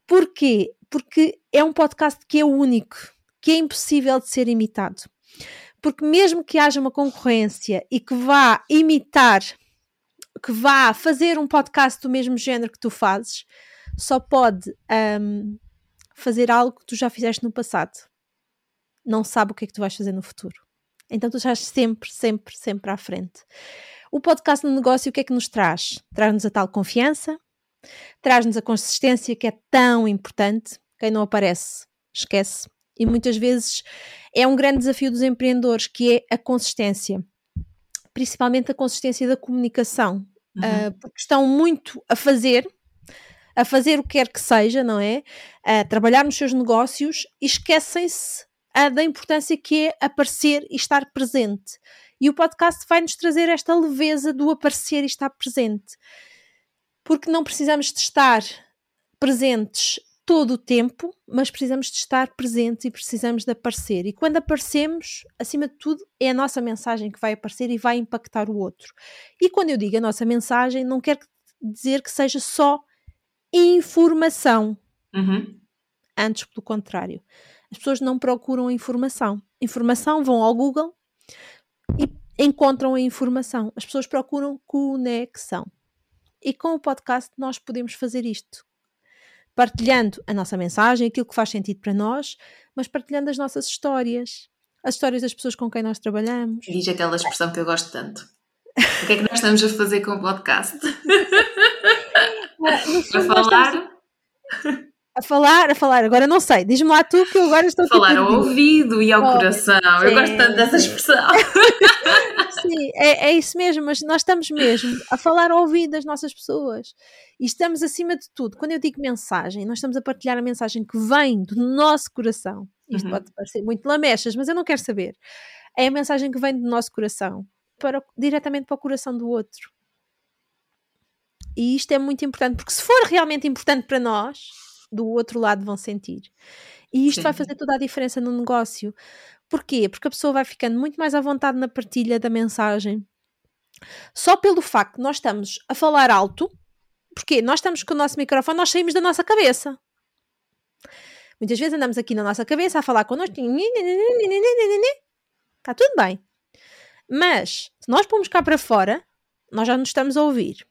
Porquê? Porque é um podcast que é único, que é impossível de ser imitado. Porque mesmo que haja uma concorrência e que vá imitar, que vá fazer um podcast do mesmo género que tu fazes, só pode um, fazer algo que tu já fizeste no passado. Não sabe o que é que tu vais fazer no futuro. Então tu estás sempre, sempre, sempre à frente. O podcast no negócio o que é que nos traz? Traz-nos a tal confiança, traz-nos a consistência que é tão importante. Quem não aparece, esquece. E muitas vezes é um grande desafio dos empreendedores, que é a consistência. Principalmente a consistência da comunicação. Uhum. Uh, porque estão muito a fazer, a fazer o que quer que seja, não é? A trabalhar nos seus negócios e esquecem-se da importância que é aparecer e estar presente. E o podcast vai-nos trazer esta leveza do aparecer e estar presente. Porque não precisamos de estar presentes todo o tempo, mas precisamos de estar presentes e precisamos de aparecer. E quando aparecemos, acima de tudo, é a nossa mensagem que vai aparecer e vai impactar o outro. E quando eu digo a nossa mensagem, não quero dizer que seja só informação. Uhum. Antes, pelo contrário. As pessoas não procuram informação. Informação, vão ao Google e encontram a informação. As pessoas procuram conexão. E com o podcast nós podemos fazer isto. Partilhando a nossa mensagem, aquilo que faz sentido para nós, mas partilhando as nossas histórias, as histórias das pessoas com quem nós trabalhamos. Diz aquela expressão que eu gosto tanto. O que é que nós estamos a fazer com o podcast? *laughs* a falar. *laughs* A falar, a falar, agora não sei, diz-me lá tu que eu agora estou a falar ao ouvido e ao oh, coração. Sim. Eu gosto tanto dessa expressão. *laughs* Sim, é, é isso mesmo, mas nós estamos mesmo a falar ao ouvido das nossas pessoas e estamos acima de tudo. Quando eu digo mensagem, nós estamos a partilhar a mensagem que vem do nosso coração. Isto uhum. pode parecer muito lamechas, mas eu não quero saber. É a mensagem que vem do nosso coração para, diretamente para o coração do outro. E isto é muito importante, porque se for realmente importante para nós, do outro lado vão sentir. E isto Sim. vai fazer toda a diferença no negócio. Porquê? Porque a pessoa vai ficando muito mais à vontade na partilha da mensagem. Só pelo facto de nós estamos a falar alto, porque nós estamos com o nosso microfone, nós saímos da nossa cabeça. Muitas vezes andamos aqui na nossa cabeça a falar connosco. Está tudo bem. Mas, se nós pomos cá para fora, nós já nos estamos a ouvir.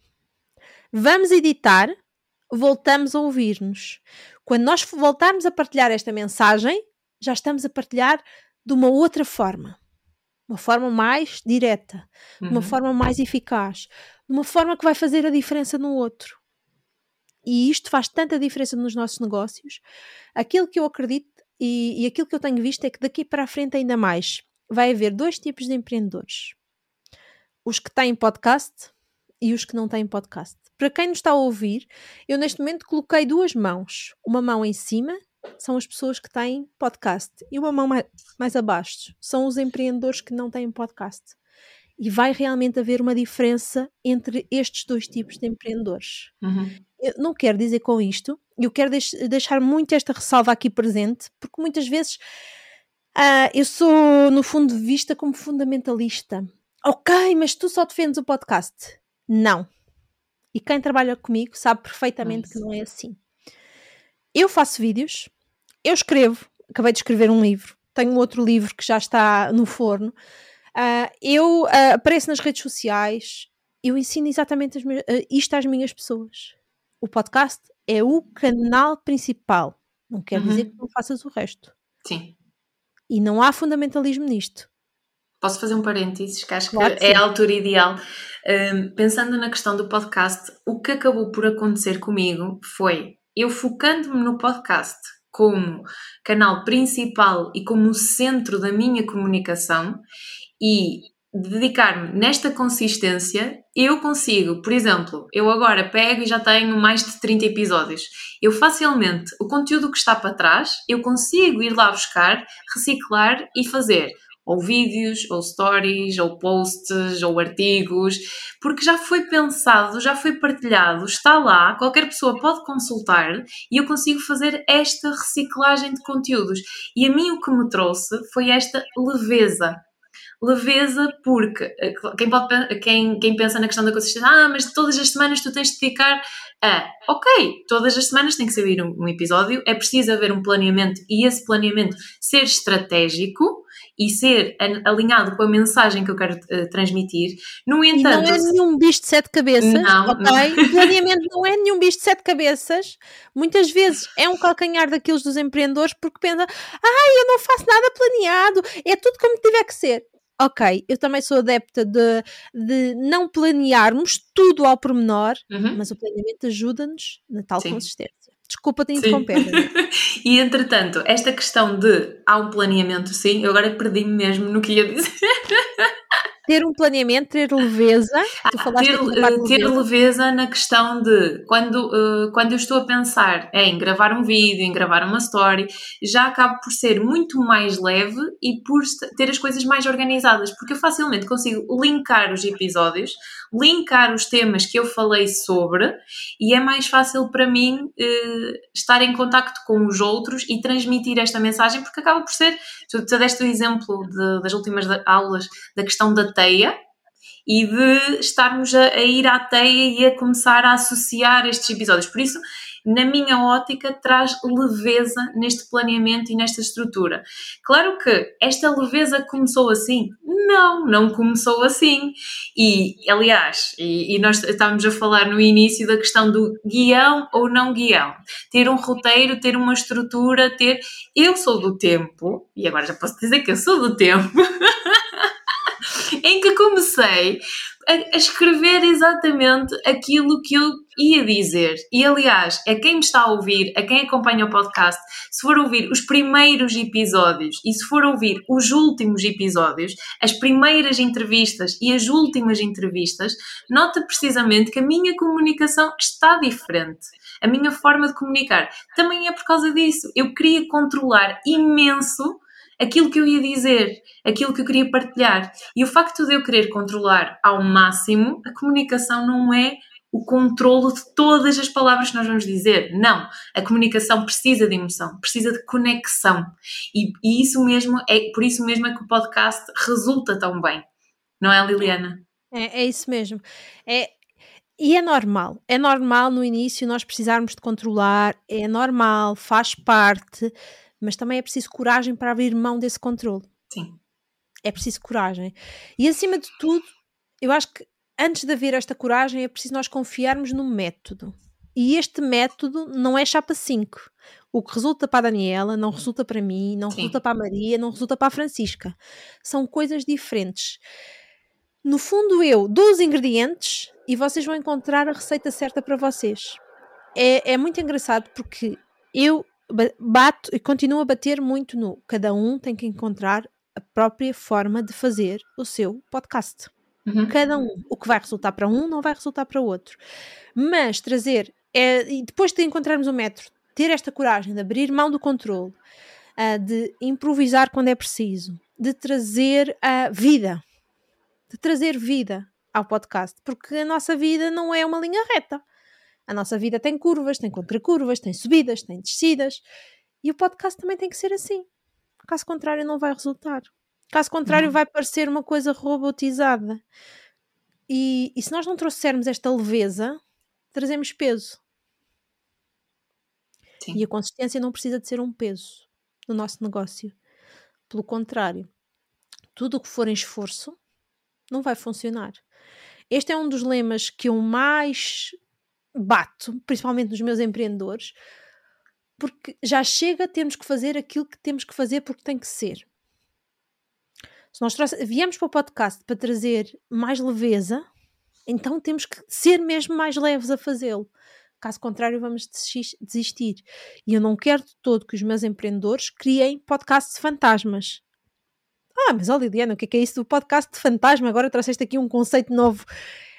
Vamos editar, voltamos a ouvir-nos. Quando nós voltarmos a partilhar esta mensagem, já estamos a partilhar de uma outra forma. Uma forma mais direta, uhum. uma forma mais eficaz, uma forma que vai fazer a diferença no outro. E isto faz tanta diferença nos nossos negócios. Aquilo que eu acredito e, e aquilo que eu tenho visto é que daqui para a frente ainda mais vai haver dois tipos de empreendedores: os que têm podcast e os que não têm podcast. Para quem nos está a ouvir, eu neste momento coloquei duas mãos. Uma mão em cima são as pessoas que têm podcast e uma mão mais, mais abaixo são os empreendedores que não têm podcast. E vai realmente haver uma diferença entre estes dois tipos de empreendedores. Uhum. Eu não quero dizer com isto, eu quero deix deixar muito esta ressalva aqui presente, porque muitas vezes Uh, eu sou, no fundo de vista, como fundamentalista. Ok, mas tu só defendes o podcast. Não. E quem trabalha comigo sabe perfeitamente que não é assim. Eu faço vídeos, eu escrevo, acabei de escrever um livro, tenho outro livro que já está no forno. Uh, eu uh, apareço nas redes sociais, eu ensino exatamente as, uh, isto às minhas pessoas. O podcast é o canal principal. Não quer uhum. dizer que não faças o resto. Sim. E não há fundamentalismo nisto. Posso fazer um parênteses, que acho claro que, que é a altura ideal. Um, pensando na questão do podcast, o que acabou por acontecer comigo foi eu focando-me no podcast como canal principal e como centro da minha comunicação e dedicar-me nesta consistência, eu consigo, por exemplo, eu agora pego e já tenho mais de 30 episódios. Eu facilmente, o conteúdo que está para trás, eu consigo ir lá buscar, reciclar e fazer ou vídeos, ou stories, ou posts, ou artigos, porque já foi pensado, já foi partilhado, está lá, qualquer pessoa pode consultar e eu consigo fazer esta reciclagem de conteúdos. E a mim o que me trouxe foi esta leveza leveza, porque eh, quem, pode, quem, quem pensa na questão da consistência, ah, mas todas as semanas tu tens de dedicar a. Ok, todas as semanas tem que sair um, um episódio, é preciso haver um planeamento e esse planeamento ser estratégico e ser alinhado com a mensagem que eu quero uh, transmitir. No entanto. E não é nenhum bicho de sete cabeças, não, ok? Não. O planeamento não é nenhum bicho de sete cabeças. Muitas vezes é um calcanhar daqueles dos empreendedores porque pensa, ai, eu não faço nada planeado, é tudo como tiver que ser ok, eu também sou adepta de, de não planearmos tudo ao pormenor, uhum. mas o planeamento ajuda-nos na tal Sim. consistência. Desculpa te interromper. *laughs* e entretanto, esta questão de há um planeamento, sim, eu agora perdi-me mesmo no que ia dizer. *laughs* ter um planeamento, ter leveza. Ah, ter, leveza. ter, leveza. na questão de quando, uh, quando eu estou a pensar em gravar um vídeo, em gravar uma story, já acabo por ser muito mais leve e por ter as coisas mais organizadas, porque eu facilmente consigo linkar os episódios, linkar os temas que eu falei sobre e é mais fácil para mim uh, estar em contacto com os outros e transmitir esta mensagem, porque acaba por ser, tu, tu deste o exemplo de, das últimas aulas da questão da teia e de estarmos a, a, ir à teia e a começar a associar estes episódios. Por isso, na minha ótica, traz leveza neste planeamento e nesta estrutura. Claro que esta leveza começou assim? Não, não começou assim. E, aliás, e, e nós estávamos a falar no início da questão do guião ou não guião. Ter um roteiro, ter uma estrutura, ter. Eu sou do tempo, e agora já posso dizer que eu sou do tempo. *laughs* *laughs* em que comecei a, escrever exatamente aquilo que eu ia dizer. E aliás, a quem me está a ouvir, a quem acompanha o podcast, se for ouvir os primeiros episódios e se for ouvir os últimos episódios, as primeiras entrevistas e as últimas entrevistas, nota precisamente que a minha comunicação está diferente. A minha forma de comunicar também é por causa disso. Eu queria controlar imenso aquilo que eu ia dizer, aquilo que eu queria partilhar. E o facto de eu querer controlar ao máximo, a comunicação não é o controlo de todas as palavras que nós vamos dizer. Não. A comunicação precisa de emoção, precisa de conexão. E, e isso mesmo é por isso mesmo é que o podcast resulta tão bem. Não é, Liliana? É, é isso mesmo. É, e é normal. É normal no início nós precisarmos de controlar, é normal, faz parte mas também é preciso coragem para abrir mão desse controle. Sim. É preciso coragem. E acima de tudo, eu acho que antes de haver esta coragem é preciso nós confiarmos no método. E este método não é chapa 5. O que resulta para a Daniela não resulta para mim, não Sim. resulta para a Maria, não resulta para a Francisca. São coisas diferentes. No fundo, eu dou os ingredientes e vocês vão encontrar a receita certa para vocês. É, é muito engraçado porque eu bato e continuo a bater muito no cada um tem que encontrar a própria forma de fazer o seu podcast. Uhum. Cada um. O que vai resultar para um não vai resultar para o outro. Mas trazer, é, e depois de encontrarmos o método, ter esta coragem de abrir mão do controle, uh, de improvisar quando é preciso, de trazer a uh, vida, de trazer vida ao podcast, porque a nossa vida não é uma linha reta. A nossa vida tem curvas, tem contracurvas, tem subidas, tem descidas. E o podcast também tem que ser assim. Caso contrário, não vai resultar. Caso contrário, Uhum. vai parecer uma coisa robotizada. E, e se nós não trouxermos esta leveza, trazemos peso. Sim. E a consistência não precisa de ser um peso no nosso negócio. Pelo contrário, tudo o que for em esforço não vai funcionar. Este é um dos lemas que eu mais bato, principalmente nos meus empreendedores, porque já chega termos que fazer aquilo que temos que fazer porque tem que ser. Se nós viemos para o podcast para trazer mais leveza, então temos que ser mesmo mais leves a fazê-lo. Caso contrário, vamos desis- desistir. E eu não quero de todo que os meus empreendedores criem podcasts de fantasmas. Ah, mas ó Liliana, o que é, que é isso do podcast de fantasma? Agora trouxeste aqui um conceito novo.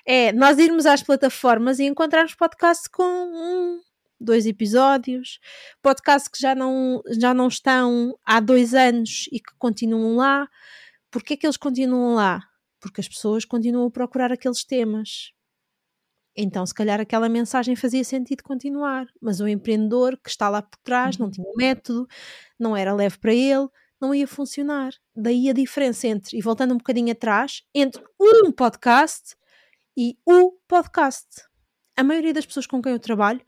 É nós irmos às plataformas e encontrarmos podcasts com um, dois episódios, podcasts que já não, já não estão há dois anos e que continuam lá. Porquê que eles continuam lá? Porque as pessoas continuam a procurar aqueles temas. Então, se calhar aquela mensagem fazia sentido continuar, mas o empreendedor que está lá por trás não tinha um método, não era leve para ele, não ia funcionar. Daí a diferença entre, e voltando um bocadinho atrás, entre um podcast e o podcast. A maioria das pessoas com quem eu trabalho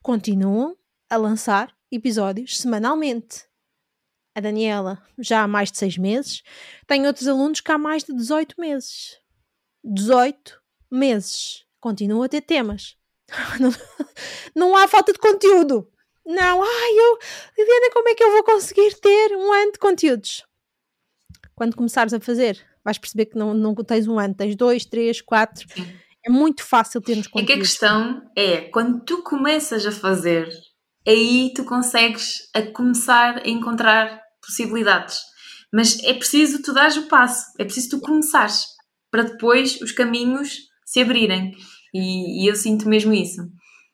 continuam a lançar episódios semanalmente. A Daniela já há mais de seis meses, tem outros alunos que há mais de 18 meses. 18 meses. Continuam a ter temas. *laughs* Não, não há falta de conteúdo. Não, ai, eu, Liliana, como é que eu vou conseguir ter um ano de conteúdos? Quando começares a fazer, vais perceber que não, não tens um ano, tens dois, três, quatro. Sim. É muito fácil termos É que a conteúdos. questão é, quando tu começas a fazer, aí tu consegues a começar a encontrar possibilidades. Mas é preciso tu dares o passo, é preciso tu começares, para depois os caminhos se abrirem. E, e eu sinto mesmo isso.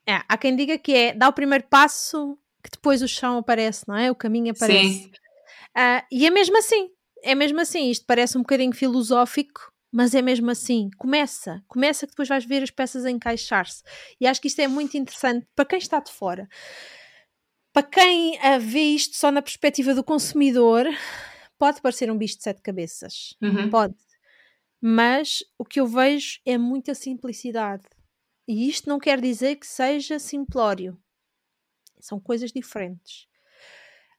É, há quem diga que é dá o primeiro passo que depois o chão aparece, não é? O caminho aparece. Sim, Ah, e é mesmo assim, é mesmo assim. Isto parece um bocadinho filosófico, mas é mesmo assim. Começa, começa que depois vais ver as peças a encaixar-se. E acho que isto é muito interessante para quem está de fora. Para quem ah, vê isto só na perspectiva do consumidor, pode parecer um bicho de sete cabeças. Uhum. Pode. Mas o que eu vejo é muita simplicidade. E isto não quer dizer que seja simplório. São coisas diferentes.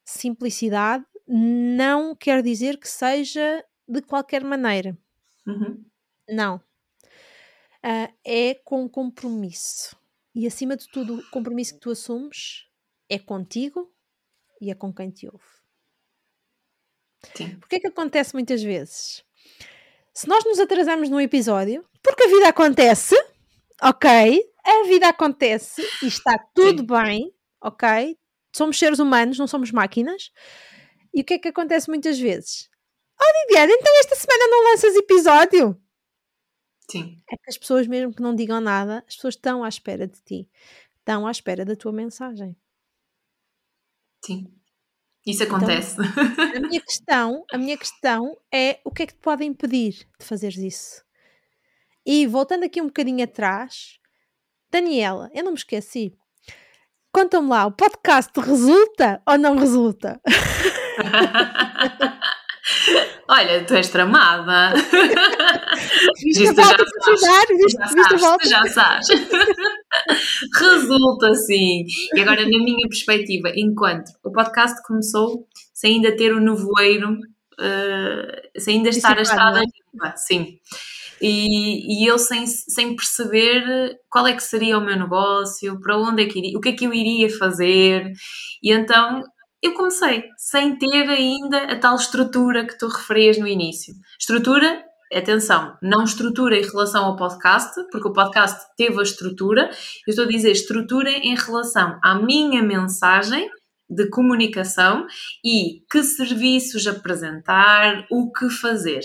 Simplicidade não quer dizer que seja de qualquer maneira. Uhum. Não. Ah, é com compromisso. E acima de tudo, o compromisso que tu assumes é contigo e é com quem te ouve. Sim. Porque é que acontece muitas vezes? Se nós nos atrasamos num episódio, porque a vida acontece, ok? A vida acontece e está tudo Sim. bem, ok? Somos seres humanos, não somos máquinas. E o que é que acontece muitas vezes? Oh, Viviane, então esta semana não lanças episódio? Sim. É que as pessoas, mesmo que não digam nada, as pessoas estão à espera de ti, estão à espera da tua mensagem. Sim. Isso acontece. A minha questão, a minha questão é o que é que te pode impedir de fazeres isso? E voltando aqui um bocadinho atrás, Daniela, eu não me esqueci. Conta-me lá, o podcast resulta ou não resulta? *laughs* *laughs* Olha, tu és tramada. Viste a volta funcionar? Viste, Já viste a volta? já sabes. *laughs* Resulta sim. E agora, na minha perspectiva, enquanto o podcast começou sem ainda ter o nevoeiro, eh, sem ainda estar a estrada é? limpa, sim. E, e eu sem, sem perceber qual é que seria o meu negócio, para onde é que iria, o que é que eu iria fazer. E então eu comecei, sem ter ainda a tal estrutura que tu referias no início. Estrutura atenção, não estrutura em relação ao podcast, porque o podcast teve a estrutura, eu estou a dizer estrutura em relação à minha mensagem de comunicação e que serviços apresentar, o que fazer.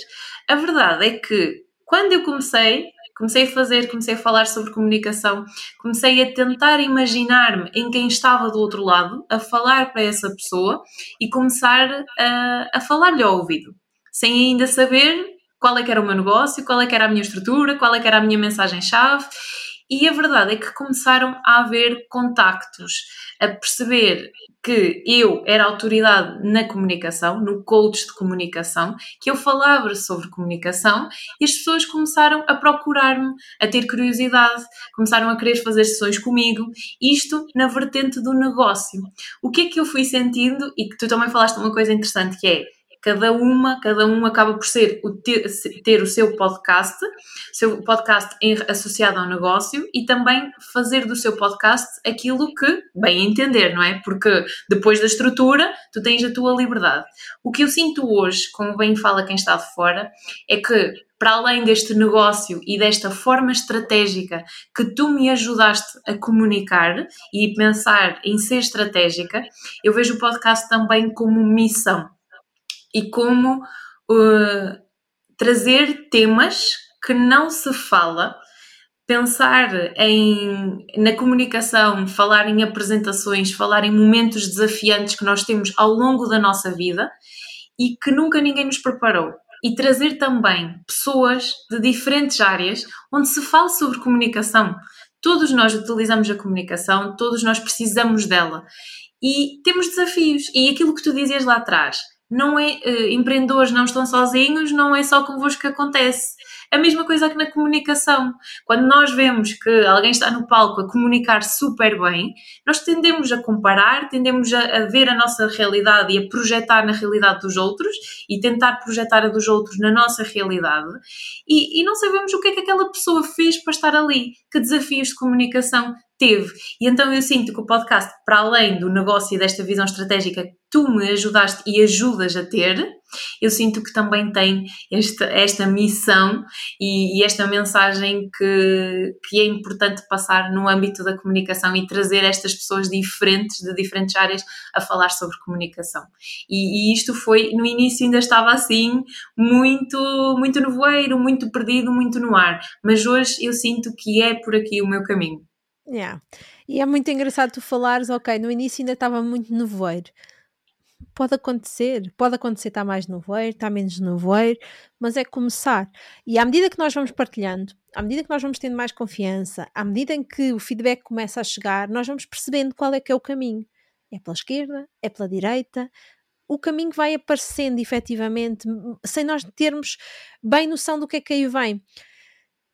A verdade é que quando eu comecei, comecei a fazer, comecei a falar sobre comunicação, comecei a tentar imaginar-me em quem estava do outro lado, a falar para essa pessoa e começar a, a falar-lhe ao ouvido, sem ainda saber qual é que era o meu negócio, qual é que era a minha estrutura, qual é que era a minha mensagem-chave. E a verdade é que começaram a haver contactos, a perceber que eu era autoridade na comunicação, no coach de comunicação, que eu falava sobre comunicação e as pessoas começaram a procurar-me, a ter curiosidade, começaram a querer fazer sessões comigo, isto na vertente do negócio. O que é que eu fui sentindo e que tu também falaste uma coisa interessante que é cada uma, cada um acaba por ser o ter, ter, o seu podcast, seu podcast associado ao negócio e também fazer do seu podcast aquilo que bem entender, não é? Porque depois da estrutura tu tens a tua liberdade. O que eu sinto hoje, como bem fala quem está de fora, é que para além deste negócio e desta forma estratégica que tu me ajudaste a comunicar e pensar em ser estratégica, eu vejo o podcast também como missão e como uh, trazer temas que não se fala, pensar em, na comunicação, falar em apresentações, falar em momentos desafiantes que nós temos ao longo da nossa vida e que nunca ninguém nos preparou. E trazer também pessoas de diferentes áreas onde se fala sobre comunicação. Todos nós utilizamos a comunicação, todos nós precisamos dela. E temos desafios. E aquilo que tu dizias lá atrás, não é, uh, empreendedores não estão sozinhos, não é só convosco que acontece. A mesma coisa que na comunicação. Quando nós vemos que alguém está no palco a comunicar super bem, nós tendemos a comparar, tendemos a, a ver a nossa realidade e a projetar na realidade dos outros e tentar projetar a dos outros na nossa realidade e, e não sabemos o que é que aquela pessoa fez para estar ali, que desafios de comunicação teve. E então eu sinto que o podcast, para além do negócio e desta visão estratégica que tu me ajudaste e ajudas a ter, eu sinto que também tem esta, esta missão e, e, esta mensagem que, que é importante passar no âmbito da comunicação e trazer estas pessoas diferentes, de diferentes áreas, a falar sobre comunicação. E, e isto foi, no início ainda estava assim, muito, muito nevoeiro, muito perdido, muito no ar, mas hoje eu sinto que é por aqui o meu caminho. Yeah. E é muito engraçado tu falares, ok, no início ainda estava muito nevoeiro. Pode acontecer, pode acontecer estar mais nevoeiro, estar menos nevoeiro, mas é começar. E à medida que nós vamos partilhando, à medida que nós vamos tendo mais confiança, à medida em que o feedback começa a chegar, nós vamos percebendo qual é que é o caminho. É pela esquerda, é pela direita, o caminho vai aparecendo efetivamente, sem nós termos bem noção do que é que aí vem.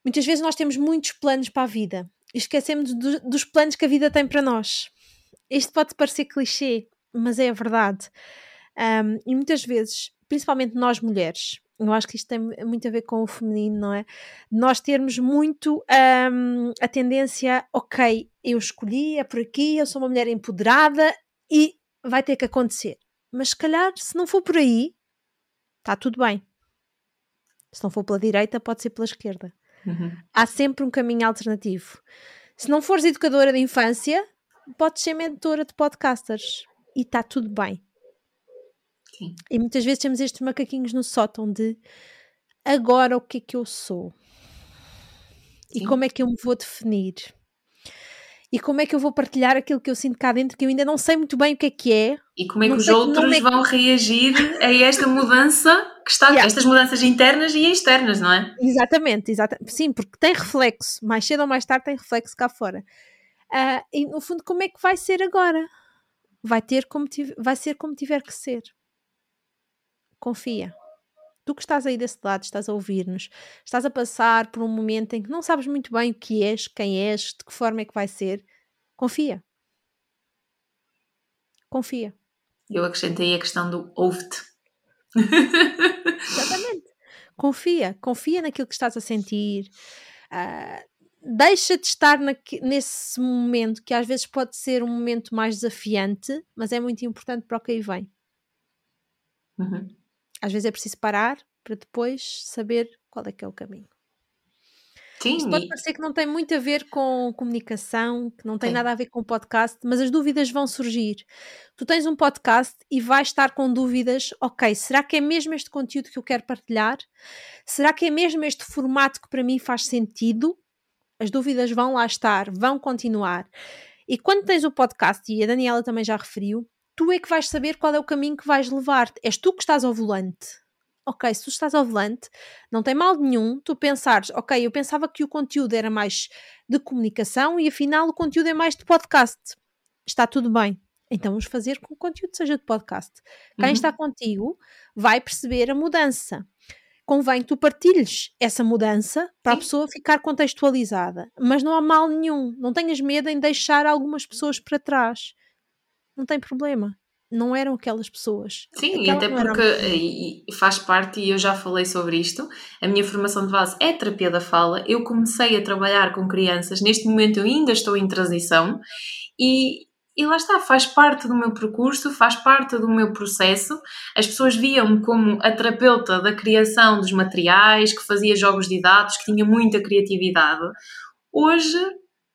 Muitas vezes nós temos muitos planos para a vida e esquecemos do, dos planos que a vida tem para nós. Isto pode parecer clichê, mas é a verdade. Um, e muitas vezes, principalmente nós mulheres, eu acho que isto tem muito a ver com o feminino, não é? Nós termos muito um, a tendência, ok, eu escolhi, é por aqui, eu sou uma mulher empoderada e vai ter que acontecer. Mas se calhar, se não for por aí, está tudo bem. Se não for pela direita, pode ser pela esquerda. Uhum. Há sempre um caminho alternativo. Se não fores educadora de infância, podes ser mentora de podcasters e está tudo bem. Sim. E muitas vezes temos estes macaquinhos no sótão de agora o que é que eu sou? Sim. E como é que eu me vou definir? E como é que eu vou partilhar aquilo que eu sinto cá dentro que eu ainda não sei muito bem o que é que é. E como é que os outros é que... vão reagir a esta mudança que está, yeah. estas mudanças internas e externas, não é? Exatamente, exatamente. Sim, porque tem reflexo, mais cedo ou mais tarde tem reflexo cá fora. Uh, e no fundo, como é que vai ser agora? Vai, ter como vai ser como tiver que ser. Confia tu que estás aí desse lado, estás a ouvir-nos, estás a passar por um momento em que não sabes muito bem o que és, quem és, de que forma é que vai ser, confia. Confia. Eu acrescentei a questão do ouve-te. Exatamente. Confia, confia naquilo que estás a sentir. Uh, deixa de estar na, nesse momento que às vezes pode ser um momento mais desafiante, mas é muito importante para o que aí vem. Uhum. Às vezes é preciso parar para depois saber qual é que é o caminho. Sim, Isto pode parecer que não tem muito a ver com comunicação, que não tem Sim. nada a ver com podcast, mas as dúvidas vão surgir. Tu tens um podcast e vais estar com dúvidas, ok, será que é mesmo este conteúdo que eu quero partilhar? Será que é mesmo este formato que para mim faz sentido? As dúvidas vão lá estar, vão continuar. E quando tens o podcast, e a Daniela também já referiu, tu é que vais saber qual é o caminho que vais levar. És tu que estás ao volante. ok, se tu estás ao volante, não tem mal nenhum tu pensares, ok, eu pensava que o conteúdo era mais de comunicação e afinal o conteúdo é mais de podcast. Está tudo bem. Então vamos fazer com que o conteúdo seja de podcast. Quem uhum. está contigo vai perceber a mudança. Convém que tu partilhes essa mudança para Sim. a pessoa ficar contextualizada. Mas não há mal nenhum. Não tenhas medo em deixar algumas pessoas para trás. Não tem problema não eram aquelas pessoas. Sim, Aquela até porque faz parte, e eu já falei sobre isto, a minha formação de base é terapia da fala. Eu comecei a trabalhar com crianças, neste momento eu ainda estou em transição e, e lá está, faz parte do meu percurso, faz parte do meu processo. As pessoas viam-me como a terapeuta da criação dos materiais, que fazia jogos didáticos, que tinha muita criatividade. Hoje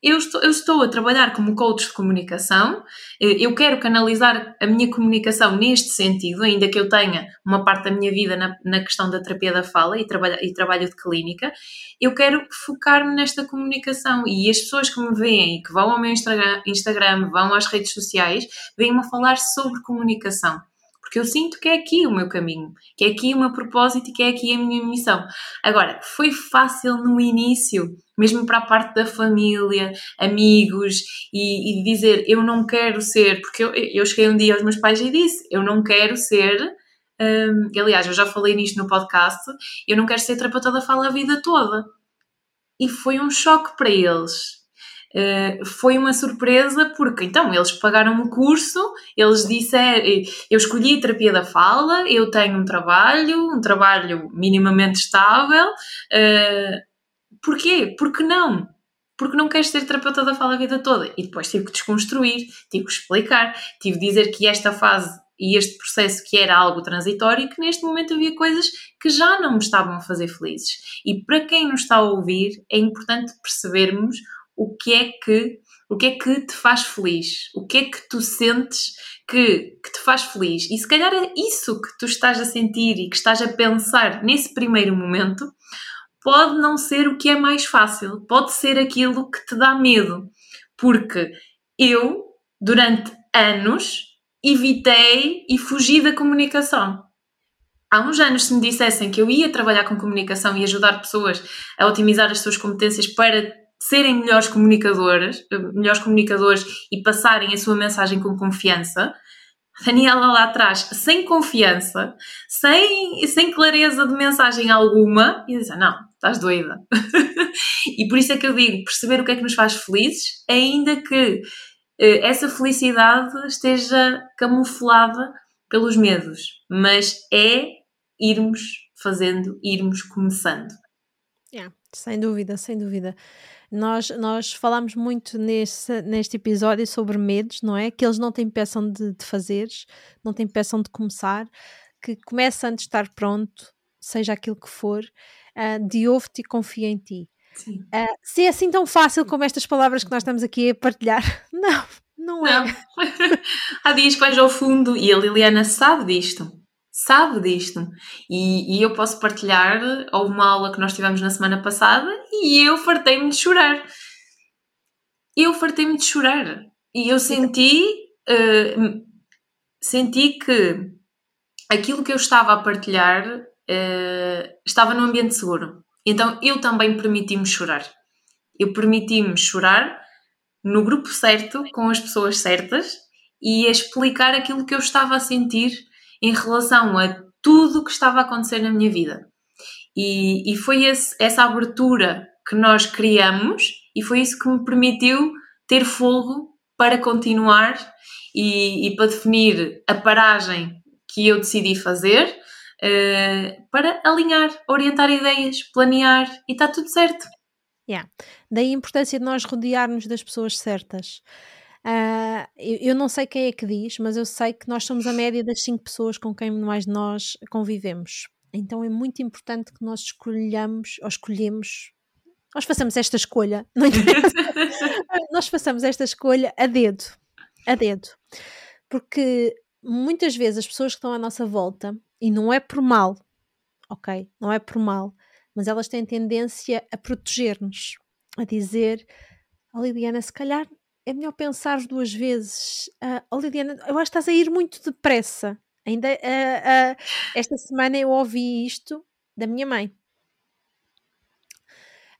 eu estou, eu estou, a trabalhar como coach de comunicação, eh, eu quero canalizar a minha comunicação neste sentido, ainda que eu tenha uma parte da minha vida na, na questão da terapia da fala e, trabalho, e trabalho de clínica, eu quero focar-me nesta comunicação. E as pessoas que me veem e que vão ao meu Instagram, Instagram vão às redes sociais, vêm-me a falar sobre comunicação porque eu sinto que é aqui o meu caminho, que é aqui o meu propósito e que é aqui a minha missão. Agora, foi fácil no início, mesmo para a parte da família, amigos, e, e dizer eu não quero ser, porque eu, eu cheguei um dia aos meus pais e disse eu não quero ser. Um, aliás, eu já falei nisto no podcast. Eu não quero ser terapeuta da fala a vida toda. E foi um choque para eles Uh, foi uma surpresa porque então eles pagaram o curso, eles disseram, eu escolhi terapia da fala, eu tenho um trabalho, um trabalho minimamente estável. Uh, porquê? Porque não? Porque não queres ser terapeuta da fala a vida toda. E depois tive que desconstruir, tive que explicar, tive que dizer que esta fase e este processo que era algo transitório e que neste momento havia coisas que já não me estavam a fazer felizes. E para quem nos está a ouvir, é importante percebermos o que é que o que é que te faz feliz, o que é que tu sentes que, que te faz feliz. E se calhar é isso que tu estás a sentir e que estás a pensar nesse primeiro momento, pode não ser o que é mais fácil, pode ser aquilo que te dá medo. Porque eu, durante anos, evitei e fugi da comunicação. Há uns anos, se me dissessem que eu ia trabalhar com comunicação e ajudar pessoas a otimizar as suas competências para serem melhores comunicadoras, melhores comunicadores e passarem a sua mensagem com confiança. Daniela lá atrás, sem confiança, sem, sem clareza de mensagem alguma, e dizer: Não, estás doida. *laughs* e por isso é que eu digo: perceber o que é que nos faz felizes, ainda que eh, essa felicidade esteja camuflada pelos medos, mas é irmos fazendo, irmos começando. Yeah, sem dúvida, sem dúvida. Nós, nós falámos muito nesse, neste episódio sobre medos, não é? Que eles não te impeçam de, de fazeres, não te impeçam de começar, que começa antes de estar pronto, seja aquilo que for, uh, de ouve-te e confia em ti. Uh, se é assim tão fácil como estas palavras que nós estamos aqui a partilhar, *laughs* não, não é. Não. *laughs* Há dias que vais ao fundo e a Liliana sabe disto sabe disto. E, e eu posso partilhar, houve uma aula que nós tivemos na semana passada e eu fartei-me de chorar. Eu fartei-me de chorar. E eu senti, uh, senti que aquilo que eu estava a partilhar uh, estava num ambiente seguro. Então eu também permiti-me chorar. Eu permiti-me chorar no grupo certo, com as pessoas certas e a explicar aquilo que eu estava a sentir em relação a tudo o que estava a acontecer na minha vida. E, e foi esse, essa abertura que nós criamos e foi isso que me permitiu ter fogo para continuar e, e para definir a paragem que eu decidi fazer uh, para alinhar, orientar ideias, planear e está tudo certo. Yeah. Daí a importância de nós rodearmos das pessoas certas. Uh, eu, eu, não sei quem é que diz, mas eu sei que nós somos a média das cinco pessoas com quem mais nós convivemos. Então é muito importante que nós escolhamos ou escolhemos. Nós façamos esta escolha, *laughs* não nós façamos esta escolha a dedo, a dedo, porque muitas vezes as pessoas que estão à nossa volta, e não é por mal, ok? Não é por mal, mas elas têm tendência a proteger-nos, a dizer: oh, Liliana, se calhar é melhor pensar duas vezes. Uh, oh, eu acho que estás a ir muito depressa. Ainda uh, uh, esta semana eu ouvi isto da minha mãe.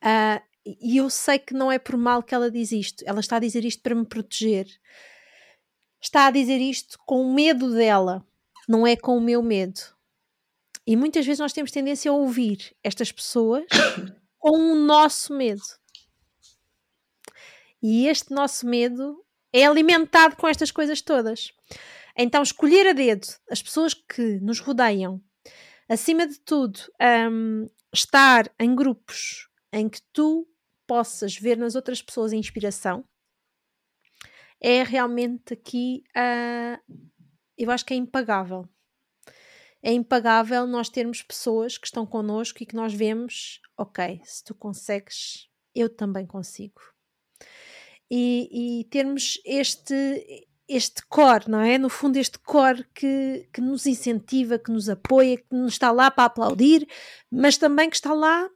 Uh, e eu sei que não é por mal que ela diz isto. Ela está a dizer isto para me proteger. Está a dizer isto com o medo dela, não é com o meu medo. E muitas vezes nós temos tendência a ouvir estas pessoas *coughs* com o nosso medo. E este nosso medo é alimentado com estas coisas todas. Então, escolher a dedo as pessoas que nos rodeiam, acima de tudo, um, estar em grupos em que tu possas ver nas outras pessoas a inspiração, é realmente aqui, uh, eu acho que é impagável. É impagável nós termos pessoas que estão connosco e que nós vemos, ok, se tu consegues, eu também consigo. E, e termos este, este core, não é? No fundo, este core que, que nos incentiva, que nos apoia, que nos está lá para aplaudir, mas também que está lá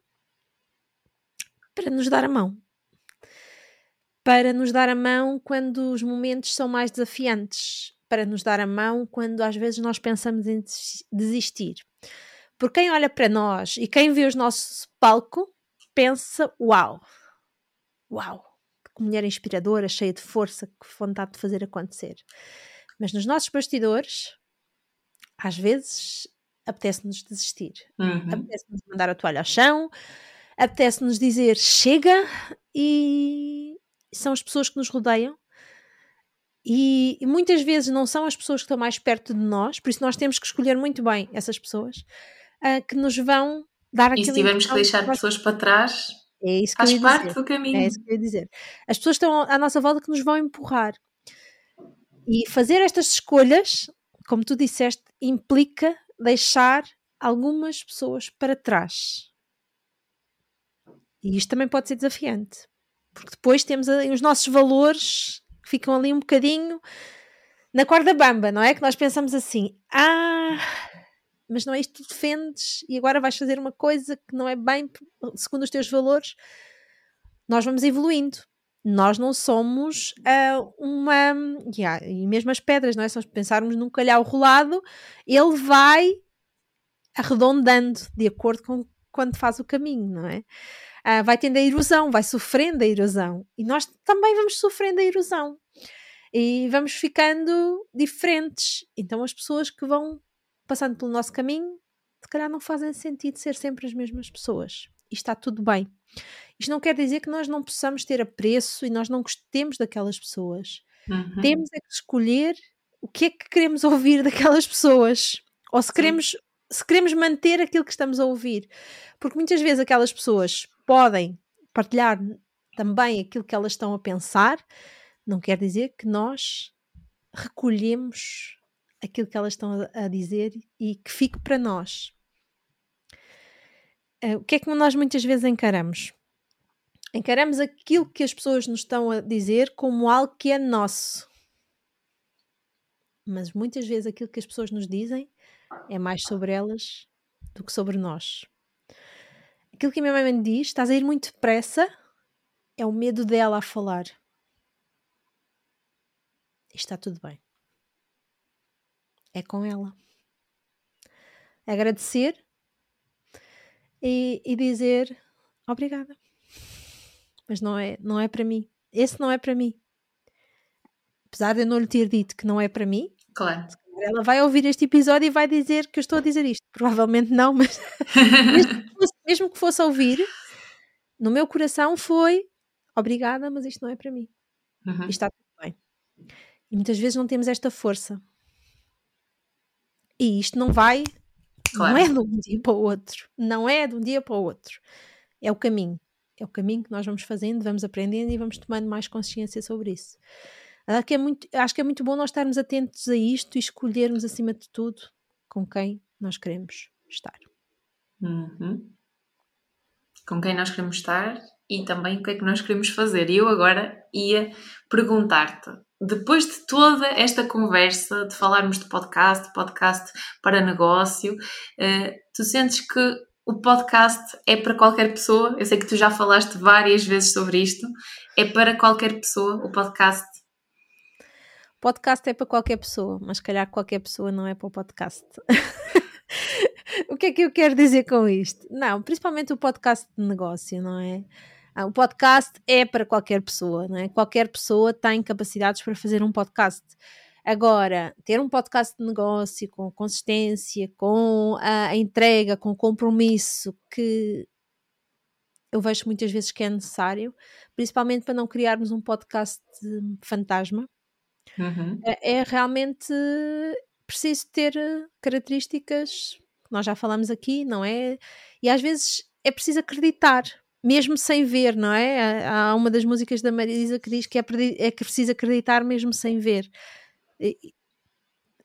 para nos dar a mão. Para nos dar a mão quando os momentos são mais desafiantes. Para nos dar a mão quando às vezes nós pensamos em desistir. Porque quem olha para nós e quem vê o nosso palco pensa: Uau! Uau! Que mulher inspiradora, cheia de força, que vontade de fazer acontecer. Mas nos nossos bastidores, às vezes apetece-nos desistir. Uhum. Apetece-nos mandar a toalha ao chão, apetece-nos dizer chega e são as pessoas que nos rodeiam e, e, muitas vezes não são as pessoas que estão mais perto de nós, por isso nós temos que escolher muito bem essas pessoas uh, que nos vão dar aquilo. E se tivermos que deixar pessoas para trás, é isso que faz parte dizer. do caminho. É isso que eu ia dizer. As pessoas estão à nossa volta que nos vão empurrar. E fazer estas escolhas, como tu disseste, implica deixar algumas pessoas para trás. E isto também pode ser desafiante, porque depois temos os nossos valores que ficam ali um bocadinho na corda bamba, não é? Que nós pensamos assim: ah, mas não é isto que tu defendes e agora vais fazer uma coisa que não é bem segundo os teus valores. Nós vamos evoluindo. Nós não somos uh, uma. Yeah, e mesmo as pedras, não é? Se nós pensarmos num calhau rolado, ele vai arredondando de acordo com quando faz o caminho, não é? uh, vai tendo a erosão, vai sofrendo a erosão. E nós também vamos sofrendo a erosão. E vamos ficando diferentes. Então as pessoas que vão passando pelo nosso caminho, se calhar não fazem sentido ser sempre as mesmas pessoas. E está tudo bem. Isto não quer dizer que nós não possamos ter apreço e nós não gostemos daquelas pessoas. Uhum. Temos é que escolher o que é que queremos ouvir daquelas pessoas. Ou se queremos, se queremos manter aquilo que estamos a ouvir. Porque muitas vezes aquelas pessoas podem partilhar também aquilo que elas estão a pensar, não quer dizer que nós recolhemos aquilo que elas estão a, dizer e que fique para nós. Uh, o que é que nós muitas vezes encaramos? Encaramos aquilo que as pessoas nos estão a dizer como algo que é nosso. Mas muitas vezes aquilo que as pessoas nos dizem é mais sobre elas do que sobre nós aquilo que a minha mãe me diz, estás a ir muito depressa, é o medo dela a falar. E está tudo bem. É com ela. Agradecer e, e dizer obrigada. Mas não é, não é para mim. Esse não é para mim. Apesar de eu não lhe ter dito que não é para mim, claro. ela vai ouvir este episódio e vai dizer que eu estou a dizer isto. Provavelmente não, mas *laughs* fosse, mesmo que fosse ouvir, no meu coração foi obrigada, mas isto não é para mim. Uhum. Isto está tudo bem. E muitas vezes não temos esta força. E isto não vai, claro. não é de um dia para o outro. Não é de um dia para o outro. É o caminho. É o caminho que nós vamos fazendo, vamos aprendendo e vamos tomando mais consciência sobre isso. Acho que é muito, acho que é muito bom nós estarmos atentos a isto e escolhermos, acima de tudo, com quem nós queremos estar. Uhum. Com quem nós queremos estar e também o que é que nós queremos fazer. E eu agora ia perguntar-te, depois de toda esta conversa, de falarmos de podcast, podcast para negócio, uh, tu sentes que o podcast é para qualquer pessoa? Eu sei que tu já falaste várias vezes sobre isto. É para qualquer pessoa o podcast? podcast é para qualquer pessoa, mas calhar qualquer pessoa não é para o podcast. *laughs* o que é que eu quero dizer com isto? Não, principalmente o podcast de negócio, não é? Ah, o podcast é para qualquer pessoa, não é? Qualquer pessoa tem capacidades para fazer um podcast. Agora, ter um podcast de negócio com consistência, com a entrega, com compromisso, que eu vejo muitas vezes que é necessário, principalmente para não criarmos um podcast fantasma, Uhum. é, é realmente preciso ter características que nós já falamos aqui, não é? E às vezes é preciso acreditar, mesmo sem ver, não é? Há uma das músicas da Marisa que diz que é, é que preciso acreditar mesmo sem ver.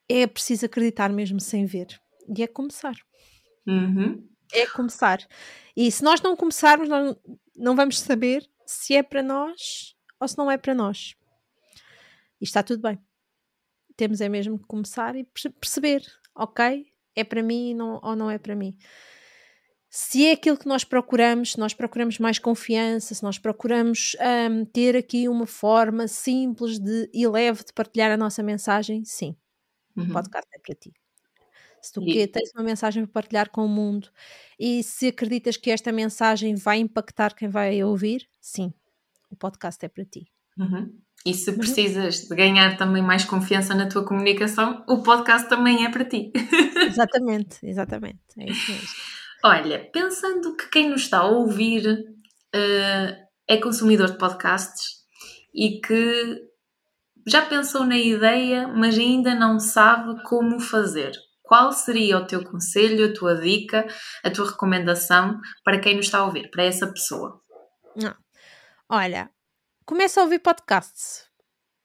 É preciso acreditar mesmo sem ver. E é começar. Uhum. É começar. E se nós não começarmos, nós não vamos saber se é para nós ou se não é para nós. E está tudo bem. Temos é mesmo que começar e perceber, ok, é para mim não, ou não é para mim. Se é aquilo que nós procuramos, se nós procuramos mais confiança, se nós procuramos um, ter aqui uma forma simples de, e leve de partilhar a nossa mensagem, sim, uhum. o podcast é para ti. Se tu e... tens uma mensagem para partilhar com o mundo e se acreditas que esta mensagem vai impactar quem vai ouvir, sim, o podcast é para ti. Uhum. E se precisas de ganhar também mais confiança na tua comunicação, o podcast também é para ti. *laughs* exatamente, exatamente. É isso mesmo. Olha, pensando que quem nos está a ouvir uh, é consumidor de podcasts e que já pensou na ideia, mas ainda não sabe como fazer. Qual seria o teu conselho, a tua dica, a tua recomendação para quem nos está a ouvir, para essa pessoa? Não. Olha, começa a ouvir podcasts,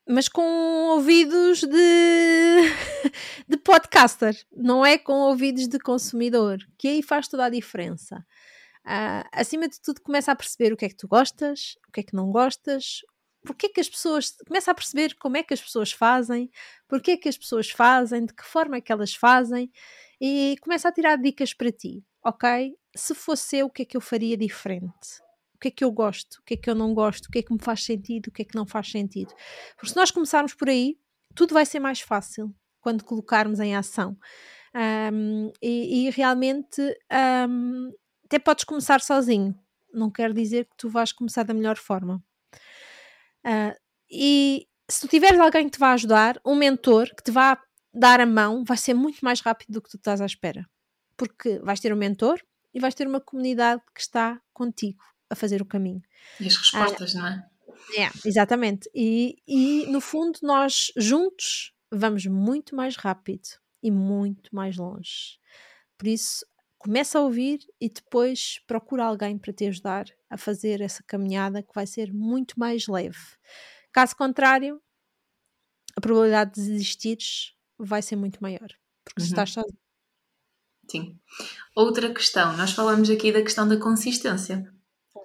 mas com ouvidos de, *laughs* de podcaster, não é com ouvidos de consumidor, que aí faz toda a diferença. Uh, acima de tudo, começa a perceber o que é que tu gostas, o que é que não gostas, porque é que as pessoas. Começa a perceber como é que as pessoas fazem, porque é que as pessoas fazem, de que forma é que elas fazem, e começa a tirar dicas para ti, ok? Se fosse eu, o que é que eu faria diferente? Que é que eu gosto, o que é que eu não gosto, o que é que me faz sentido, o que é que não faz sentido. Porque se nós começarmos por aí, tudo vai ser mais fácil quando colocarmos em ação. Um, e, e, realmente um, até podes começar sozinho, não quer dizer que tu vais começar da melhor forma. Uh, e se tu tiveres alguém que te vá ajudar, um mentor que te vá dar a mão, vai ser muito mais rápido do que tu estás à espera. Porque vais ter um mentor e vais ter uma comunidade que está contigo a fazer o caminho. E as respostas, ah, não é? É, exatamente. E, e no fundo, nós juntos vamos muito mais rápido e muito mais longe. Por isso, começa a ouvir e depois procura alguém para te ajudar a fazer essa caminhada que vai ser muito mais leve. Caso contrário, a probabilidade de desistires vai ser muito maior, porque uhum. estás sozinho. Sim. Outra questão, nós falamos aqui da questão da consistência.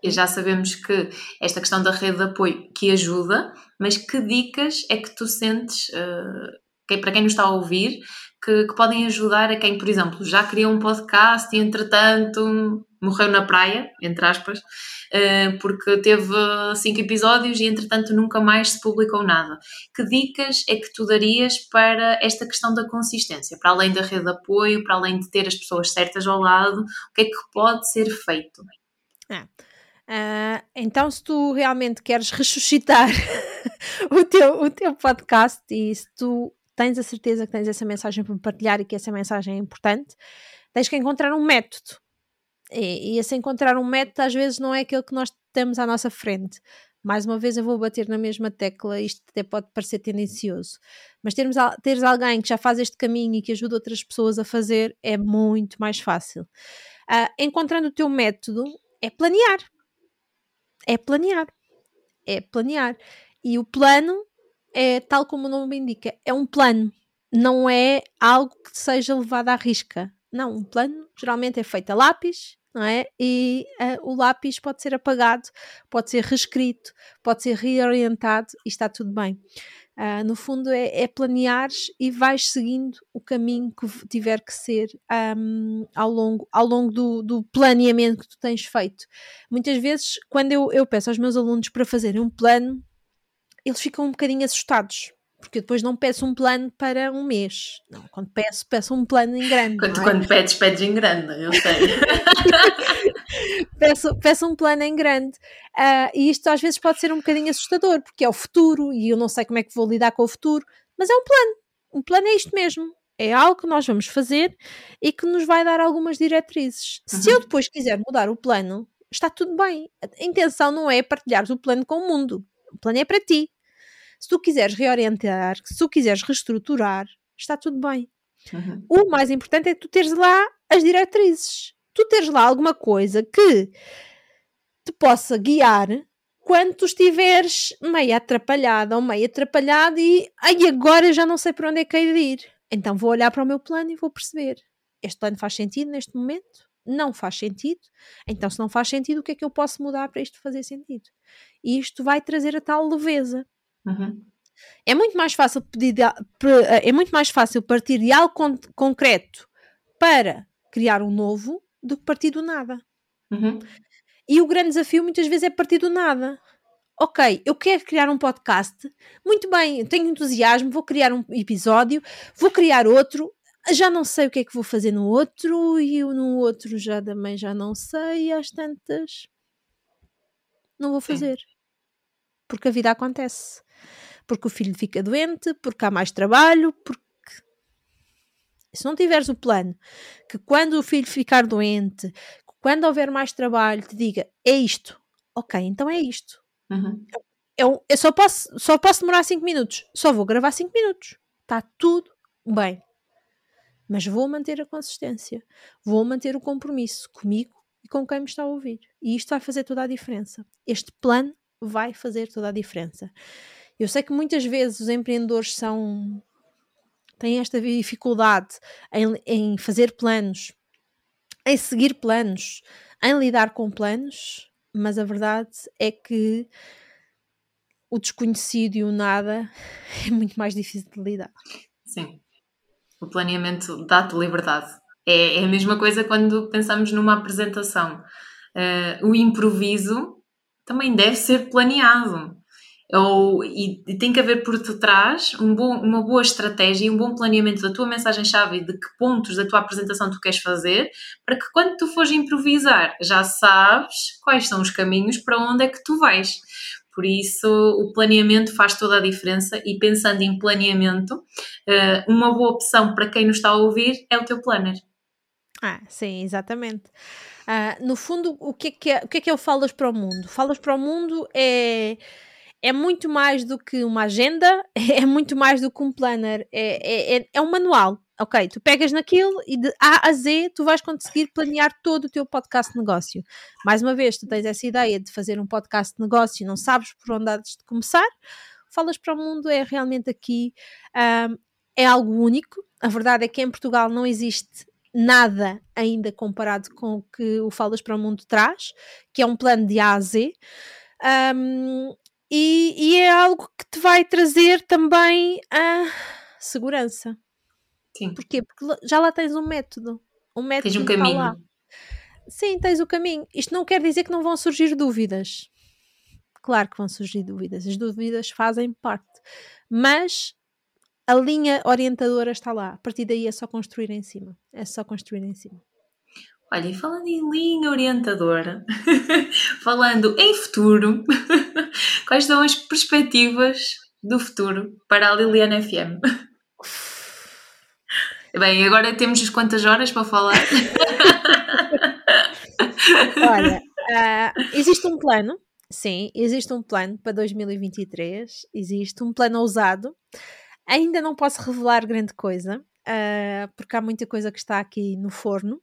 E já sabemos que esta questão da rede de apoio que ajuda, mas que dicas é que tu sentes, uh, que, para quem nos está a ouvir, que, que, podem ajudar a quem, por exemplo, já criou um podcast e entretanto morreu na praia, entre aspas, uh, porque teve cinco episódios e entretanto nunca mais se publicou nada. Que dicas é que tu darias para esta questão da consistência? Para além da rede de apoio, para além de ter as pessoas certas ao lado, o que é que pode ser feito? É. Uh, então, se tu realmente queres ressuscitar *laughs* o, teu, o teu podcast e se tu tens a certeza que tens essa mensagem para partilhar e que essa mensagem é importante, tens que encontrar um método. E, e esse encontrar um método às vezes não é aquele que nós temos à nossa frente. Mais uma vez eu vou bater na mesma tecla, isto até pode parecer tendencioso, mas termos, teres alguém que já faz este caminho e que ajuda outras pessoas a fazer é muito mais fácil. Uh, encontrando o teu método é planear é planear. É planear. E o plano é, tal como o nome indica, é um plano. Não é algo que seja levado à risca. Não, um plano geralmente é feito a lápis, não é? E uh, o lápis pode ser apagado, pode ser reescrito, pode ser reorientado e está tudo bem. Uh, no fundo, é, é planeares e vais seguindo o caminho que tiver que ser um, ao longo, ao longo do, do, planeamento que tu tens feito. Muitas vezes, quando eu, eu peço aos meus alunos para fazerem um plano, eles ficam um bocadinho assustados, porque eu depois não peço um plano para um mês. Não, quando peço, peço um plano em grande. Quando, é? quando pedes, pedes em grande, eu sei. *laughs* peço, peço um plano em grande. Uh, e isto às vezes pode ser um bocadinho assustador, porque é o futuro e eu não sei como é que vou lidar com o futuro, mas é um plano. Um plano é isto mesmo. É algo que nós vamos fazer e que nos vai dar algumas diretrizes. Uhum. Se eu depois quiser mudar o plano, está tudo bem. A intenção não é partilhar o plano com o mundo. O plano é para ti. Se tu quiseres reorientar, se tu quiseres reestruturar, está tudo bem. Uhum. O mais importante é que tu teres lá as diretrizes. Tu teres lá alguma coisa que te possa guiar quando tu estiveres meio atrapalhada ou meio atrapalhado e ai, agora já não sei para onde é que hei de ir. Então vou olhar para o meu plano e vou perceber. Este plano faz sentido neste momento? Não faz sentido. Então, se não faz sentido, o que é que eu posso mudar para isto fazer sentido? E isto vai trazer a tal leveza. Uhum. É muito mais fácil pedir de, é muito mais fácil partir de algo con concreto para criar um novo do que partir do nada. Uhum. E o grande desafio muitas vezes é partir do nada. Ok, eu quero criar um podcast. Muito bem, tenho entusiasmo, vou criar um episódio, vou criar outro. Já não sei o que é que vou fazer no outro, e no outro já também já não sei, às tantas. Não vou fazer. Sim. Porque a vida acontece porque o filho fica doente, porque há mais trabalho, porque se não tiveres o plano que quando o filho ficar doente, quando houver mais trabalho, te diga é isto, ok, então é isto. Uhum. Eu, eu só, posso, só posso demorar 5 minutos, só vou gravar 5 minutos, está tudo bem. Mas vou manter a consistência, vou manter o compromisso comigo e com quem me está a ouvir. E isto vai fazer toda a diferença. Este plano vai fazer toda a diferença. Eu sei que muitas vezes os empreendedores são têm esta dificuldade em, em fazer planos, em seguir planos, em lidar com planos, mas a verdade é que o desconhecido e o nada *laughs* é muito mais difícil de lidar. Sim. O planeamento dá-te liberdade. É, é, a mesma coisa quando pensamos numa apresentação. Uh, o improviso também deve ser planeado. Ou, e, e, tem que haver por detrás um bom, uma boa estratégia e um bom planeamento da tua mensagem-chave e de que pontos da tua apresentação tu queres fazer, para que quando tu fores improvisar já sabes quais são os caminhos para onde é que tu vais. Por isso, o planeamento faz toda a diferença e pensando em planeamento, eh, uma boa opção para quem nos está a ouvir é o teu planner. Ah, sim, exatamente. Uh, no fundo, o que, é que é, o que é que é o Falas para o Mundo? Falas para o Mundo é é muito mais do que uma agenda, *laughs* é muito mais do que um planner, é, é, é, é um manual. Ok, tu pegas naquilo e de A a Z tu vais conseguir planear todo o teu podcast de negócio. Mais uma vez, tu tens essa ideia de fazer um podcast de negócio e não sabes por onde há de começar, Falas para o Mundo é realmente aqui, um, é algo único. A verdade é que em Portugal não existe nada ainda comparado com o que o Falas para o Mundo traz, que é um plano de A a Z. Um, e, e é algo que te vai trazer também a segurança. Sim. Porquê? Porque já lá tens um método. Um método tens um caminho. Lá. Sim, tens o caminho. Isto não quer dizer que não vão surgir dúvidas. Claro que vão surgir dúvidas. As dúvidas fazem parte. Mas a linha orientadora está lá. A partir daí é só construir em cima. É só construir em cima. Olha, e falando em linha orientadora, *laughs* falando em futuro, *laughs* quais são as perspectivas do futuro para a Liliana FM? *laughs* Bem, agora temos quantas horas para falar? *laughs* Olha, uh, *laughs* existe um plano, sim, existe um plano para 2023, existe um plano ousado. Ainda não posso revelar grande coisa, uh, porque há muita coisa que está aqui no forno.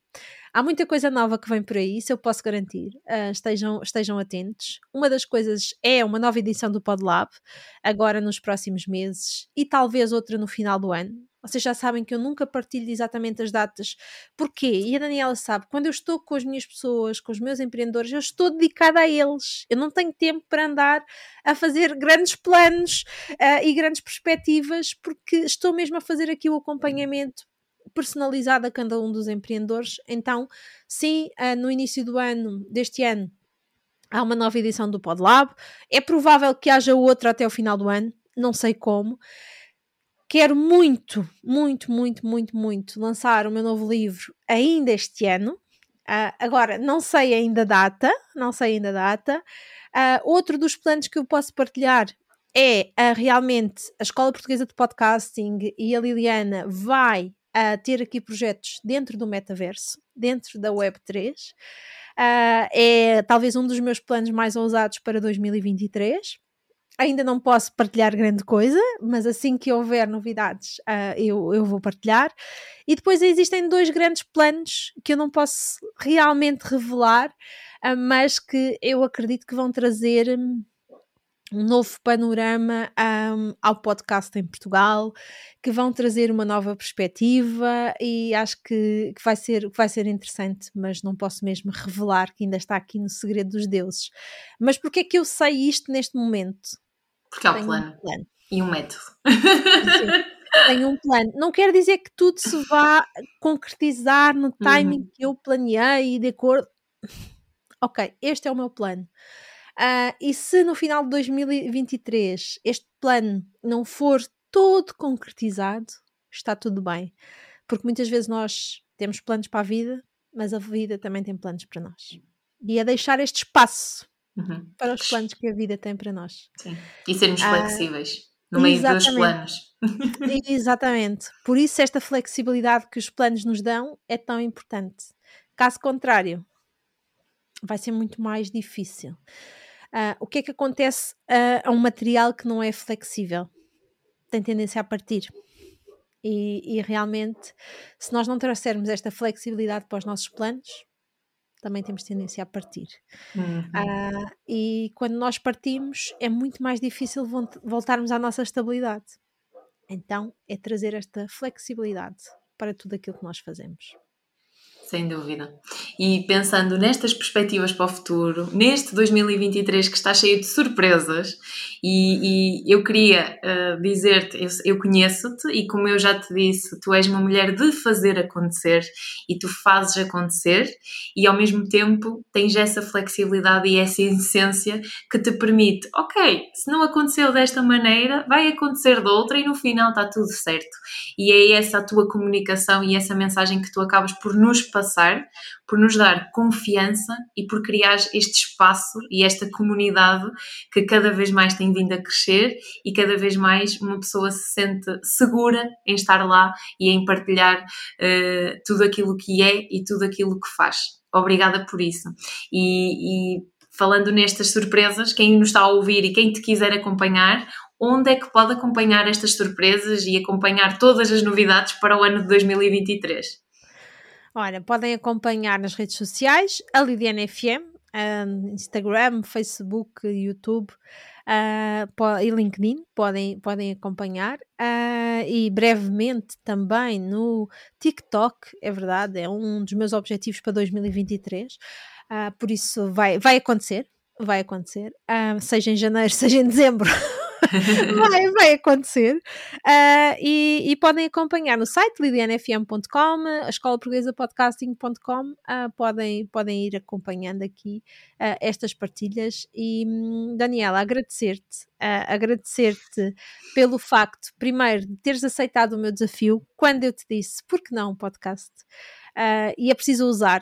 Há muita coisa nova que vem por aí, isso eu posso garantir. Uh, estejam, estejam atentos. Uma das coisas é uma nova edição do PodLab, agora nos próximos meses, e talvez outra no final do ano. Vocês já sabem que eu nunca partilho exatamente as datas. Porquê? E a Daniela sabe, quando eu estou com as minhas pessoas, com os meus empreendedores, eu estou dedicada a eles. Eu não tenho tempo para andar a fazer grandes planos uh, e grandes perspectivas, porque estou mesmo a fazer aqui o acompanhamento personalizado a cada um dos empreendedores. Então, sim, uh, no início do ano, deste ano, há uma nova edição do PodLab. É provável que haja outra até o final do ano, não sei como. Quero muito, muito, muito, muito, muito lançar o meu novo livro ainda este ano. Uh, agora, não sei ainda a data, não sei ainda a data. Uh, outro dos planos que eu posso partilhar é uh, realmente a Escola Portuguesa de Podcasting e a Liliana vai ter aqui projetos dentro do metaverso, dentro da Web3. é talvez um dos meus planos mais ousados para 2023 ainda não posso partilhar grande coisa, mas assim que houver novidades uh, eu, eu vou partilhar. E depois existem dois grandes planos que eu não posso realmente revelar, uh, mas que eu acredito que vão trazer hum, um novo panorama um, ao podcast em Portugal, que vão trazer uma nova perspectiva e acho que, que, vai ser, vai ser interessante, mas não posso mesmo revelar que ainda está aqui no segredo dos deuses. Mas porquê é que eu sei isto neste momento? Porque há o plano. Um plano. E um método. tenho um plano. Não quer dizer que tudo se vá concretizar no timing uhum. que eu planeei de acordo. Ok, este é o meu plano. Uh, e se no final de 2023 este plano não for todo concretizado, está tudo bem. Porque muitas vezes nós temos planos para a vida, mas a vida também tem planos para nós. E é deixar este espaço uhum. para os planos que a vida tem para nós. Sim. E sermos ah, flexíveis no meio dos planos. *laughs* exatamente. Por isso, esta flexibilidade que os planos nos dão é tão importante. Caso contrário, vai ser muito mais difícil. Uh, o que é que acontece uh, a um material que não é flexível? Tem tendência a partir. E, e, realmente, se nós não trouxermos esta flexibilidade para os nossos planos, também temos tendência a partir. Uhum. Uh, e quando nós partimos, é muito mais difícil voltarmos à nossa estabilidade. Então, é trazer esta flexibilidade para tudo aquilo que nós fazemos. Sem dúvida. E pensando nestas perspectivas para o futuro, neste 2023 que está cheio de surpresas, e, e eu queria uh, dizer-te: eu, eu conheço-te, e como eu já te disse, tu és uma mulher de fazer acontecer e tu fazes acontecer, e ao mesmo tempo tens essa flexibilidade e essa essência que te permite, ok, se não aconteceu desta maneira, vai acontecer de outra, e no final está tudo certo. E é essa a tua comunicação e essa mensagem que tu acabas por nos passar, por nos dar confiança e por criar este espaço e esta comunidade que cada vez mais tem vindo a crescer e cada vez mais uma pessoa se sente segura em estar lá e em partilhar uh, tudo aquilo que é e tudo aquilo que faz. Obrigada por isso. E, e falando nestas surpresas, quem nos está a ouvir e quem te quiser acompanhar, onde é que pode acompanhar estas surpresas e acompanhar todas as novidades para o ano de 2023? Olha, podem acompanhar nas redes sociais a Lidiana FM, Instagram, Facebook, YouTube uh, e LinkedIn, podem, podem acompanhar. Uh, e brevemente também no TikTok, é verdade, é um dos meus objetivos para 2023. Uh, ah, por isso vai, vai acontecer, vai acontecer, seja em janeiro, *laughs* seja em dezembro. *laughs* vai, vai acontecer. Uh, e, e, podem acompanhar no site lidianfm.com, a escola portuguesa podcasting.com, uh, podem, podem ir acompanhando aqui uh, estas partilhas. E um, Daniela, agradecer-te, agradecer-te pelo facto, primeiro, de teres aceitado o meu desafio quando eu te disse, por que não um podcast? e é preciso usar,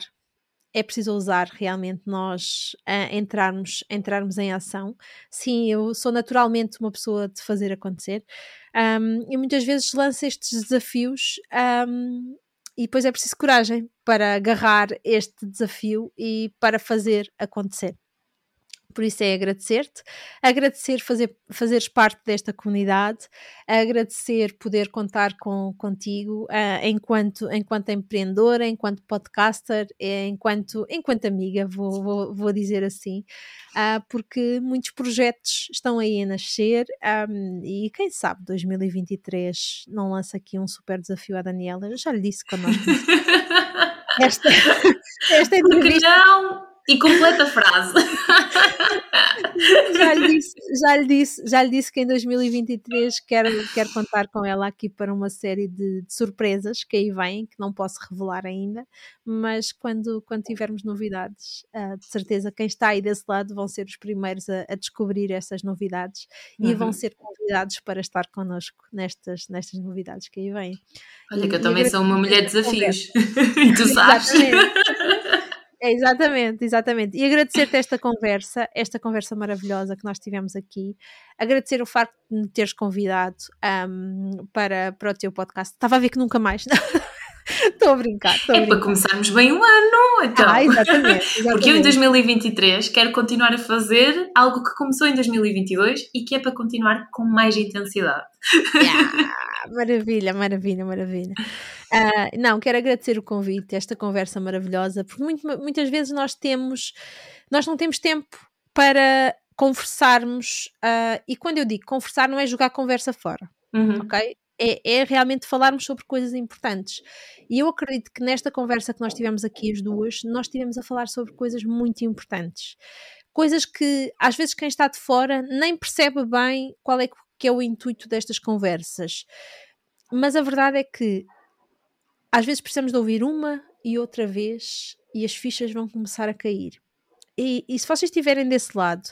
é preciso usar realmente nós uh, entrarmos, entrarmos em ação. Sim, eu sou naturalmente uma pessoa de fazer acontecer um, e muitas vezes lanço estes desafios um, e depois é preciso coragem para agarrar este desafio e para fazer acontecer por isso é agradecer-te, agradecer fazer, fazeres parte desta comunidade, agradecer poder contar com, contigo uh, enquanto, enquanto empreendedora, enquanto podcaster, eh, enquanto, enquanto amiga, vou, vou, vou dizer assim, uh, porque muitos projetos estão aí a nascer um, e quem sabe 2023 não lança aqui um super desafio à Daniela, eu já lhe disse quando nós *laughs* esta, *laughs* esta entrevista. Porque não? E completa a frase. já, lhe disse, já, lhe disse, já lhe disse que em 2023 quero, quero contar com ela aqui para uma série de, de surpresas que aí vêm, que não posso revelar ainda, mas quando, quando tivermos novidades, uh, de certeza quem está aí desse lado vão ser os primeiros a, a descobrir essas novidades uhum. e vão ser convidados para estar connosco nestas, nestas novidades que aí vêm. Olha, que eu também sou uma mulher de desafios. *laughs* e tu sabes. É, exatamente, exatamente. E agradecer-te esta conversa, esta conversa maravilhosa que nós tivemos aqui. Agradecer o facto de me teres convidado um, para, para o teu podcast. Estava a ver que nunca mais. *laughs* *laughs* Estou a brincar. Estou é a brincar. para começarmos bem o ano, então. Ah, exatamente, exatamente. *laughs* Porque eu em 2023 quero continuar a fazer algo que começou em 2022 e que é para continuar com mais intensidade. Yeah, *laughs* maravilha, maravilha, maravilha. Uh, não, quero agradecer o convite, esta conversa maravilhosa, porque muito, muitas vezes nós temos, nós não temos tempo para conversarmos, uh, e quando eu digo conversar, não é jogar conversa fora, uhum. ok? É, é, realmente falarmos sobre coisas importantes. E eu acredito que nesta conversa que nós tivemos aqui, as duas, nós tivemos a falar sobre coisas muito importantes. Coisas que às vezes quem está de fora nem percebe bem qual é que é o intuito destas conversas. Mas a verdade é que às vezes precisamos de ouvir uma e outra vez e as fichas vão começar a cair. E, e, se vocês estiverem desse lado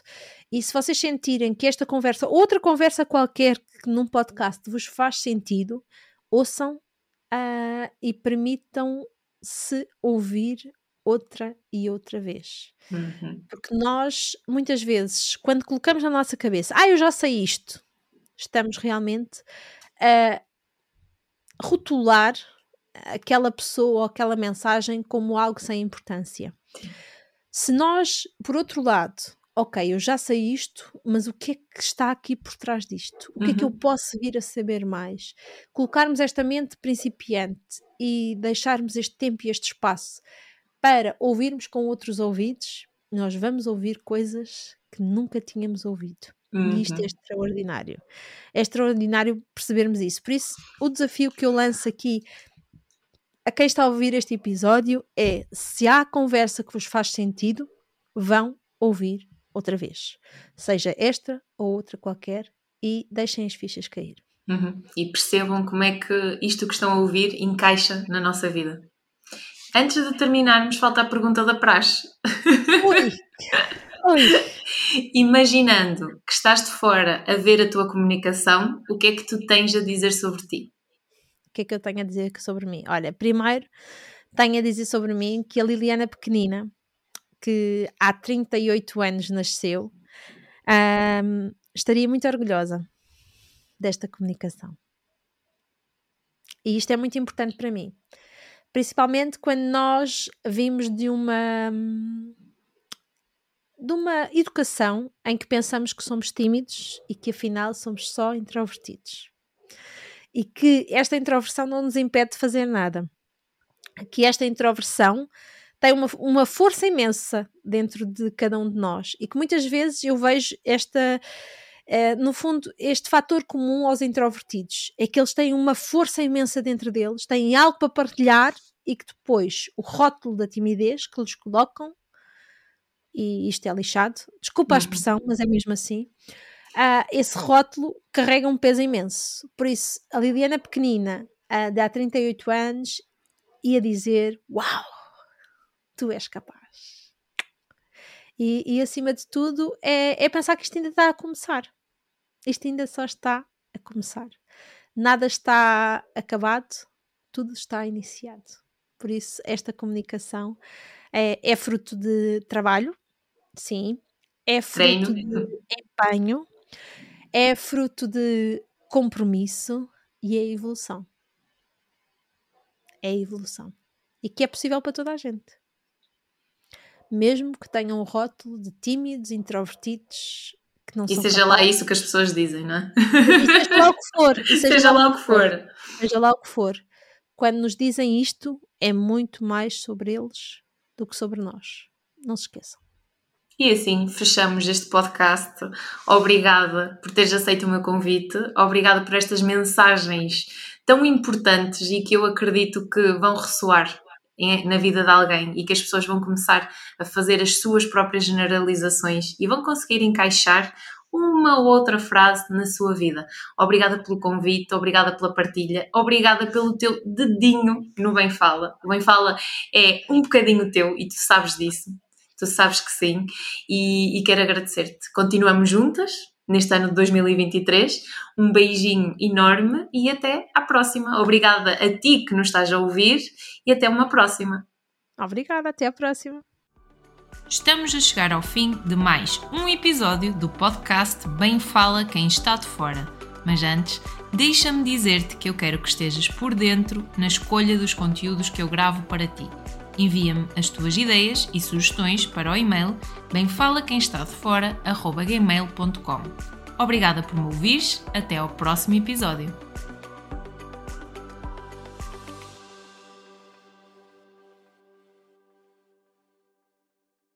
e se vocês sentirem que esta conversa, outra conversa qualquer que num podcast vos faz sentido, ouçam uh, e permitam-se ouvir outra e outra vez. Uhum. Porque nós, muitas vezes, quando colocamos na nossa cabeça, ah, eu já sei isto, estamos realmente a rotular aquela pessoa ou aquela mensagem como algo sem importância. Se nós, por outro lado, ok, eu já sei isto, mas o que é que está aqui por trás disto? O que uhum. é que eu uhum. posso vir a saber mais? Colocarmos esta mente principiante e deixarmos este tempo e este espaço para ouvirmos com outros ouvidos, nós vamos ouvir coisas que nunca tínhamos ouvido. Uhum. E isto é uhum. extraordinário. É extraordinário percebermos isso. Por isso, o desafio que eu lanço aqui a quem está a ouvir este episódio é: se há conversa que vos faz sentido, vão ouvir outra vez, seja esta ou outra qualquer, e deixem as fichas cair. Uhum. E percebam como é que isto que estão a ouvir encaixa na nossa vida. Antes de terminarmos, falta a pergunta da praxe. Ui. Ui. *laughs* Imaginando que estás de fora a ver a tua comunicação, o que é que tu tens a dizer sobre ti? O que é que eu tenho a dizer sobre mim? Olha, primeiro tenho a dizer sobre mim que a Liliana Pequenina, que há 38 anos nasceu, um, estaria muito orgulhosa desta comunicação. E isto é muito importante para mim. Principalmente quando nós vimos de uma de uma educação em que pensamos que somos tímidos e que afinal somos só introvertidos e que esta introversão não nos impede de fazer nada. Que esta introversão tem uma, uma força imensa dentro de cada um de nós e que muitas vezes eu vejo esta. Uh, no fundo, este fator comum aos introvertidos é que eles têm uma força imensa dentro deles, têm algo para partilhar e que depois o rótulo da timidez que lhes colocam, e isto é lixado, desculpa a uhum. expressão, mas é mesmo assim, uh, esse rótulo carrega um peso imenso. Por isso, a Liliana pequenina, uh, de há 38 anos, ia dizer: Uau, tu és capaz. E, e acima de tudo, é, é pensar que isto ainda está a começar. Isto ainda só está a começar. Nada está acabado, tudo está iniciado. Por isso, esta comunicação é, é fruto de trabalho, sim, é fruto Treino. de empenho, é fruto de compromisso e é evolução. É evolução. E que é possível para toda a gente. Mesmo que tenham um rótulo de tímidos, introvertidos, que não e são. E seja lá isso que as pessoas dizem, não é? E seja lá o que for. *laughs* E seja, seja lá o que for. for. Seja lá o que for. Quando nos dizem isto, é muito mais sobre eles do que sobre nós. Não se esqueçam. E assim fechamos este podcast. Obrigada por teres aceito o meu convite, obrigada por estas mensagens tão importantes e que eu acredito que vão ressoar na vida de alguém e que as pessoas vão começar a fazer as suas próprias generalizações e vão conseguir encaixar uma ou outra frase na sua vida. Obrigada pelo convite, obrigada pela partilha, obrigada pelo teu dedinho no Bem Fala. O Bem Fala é um bocadinho teu e tu sabes disso. Tu sabes que sim. E, e quero agradecer-te. Continuamos juntas neste ano de 2023. Um beijinho enorme e até à próxima. Obrigada a ti que nos estás a ouvir e até uma próxima. Obrigada, até à próxima. Estamos a chegar ao fim de mais um episódio do podcast Bem Fala Quem Está de Fora. Mas antes, deixa-me dizer-te que eu quero que estejas por dentro na escolha dos conteúdos que eu gravo para ti. Envia-me as tuas ideias e sugestões para o e-mail bemfalaquemestadefora.gmail.com Obrigada por me ouvires, até ao próximo episódio.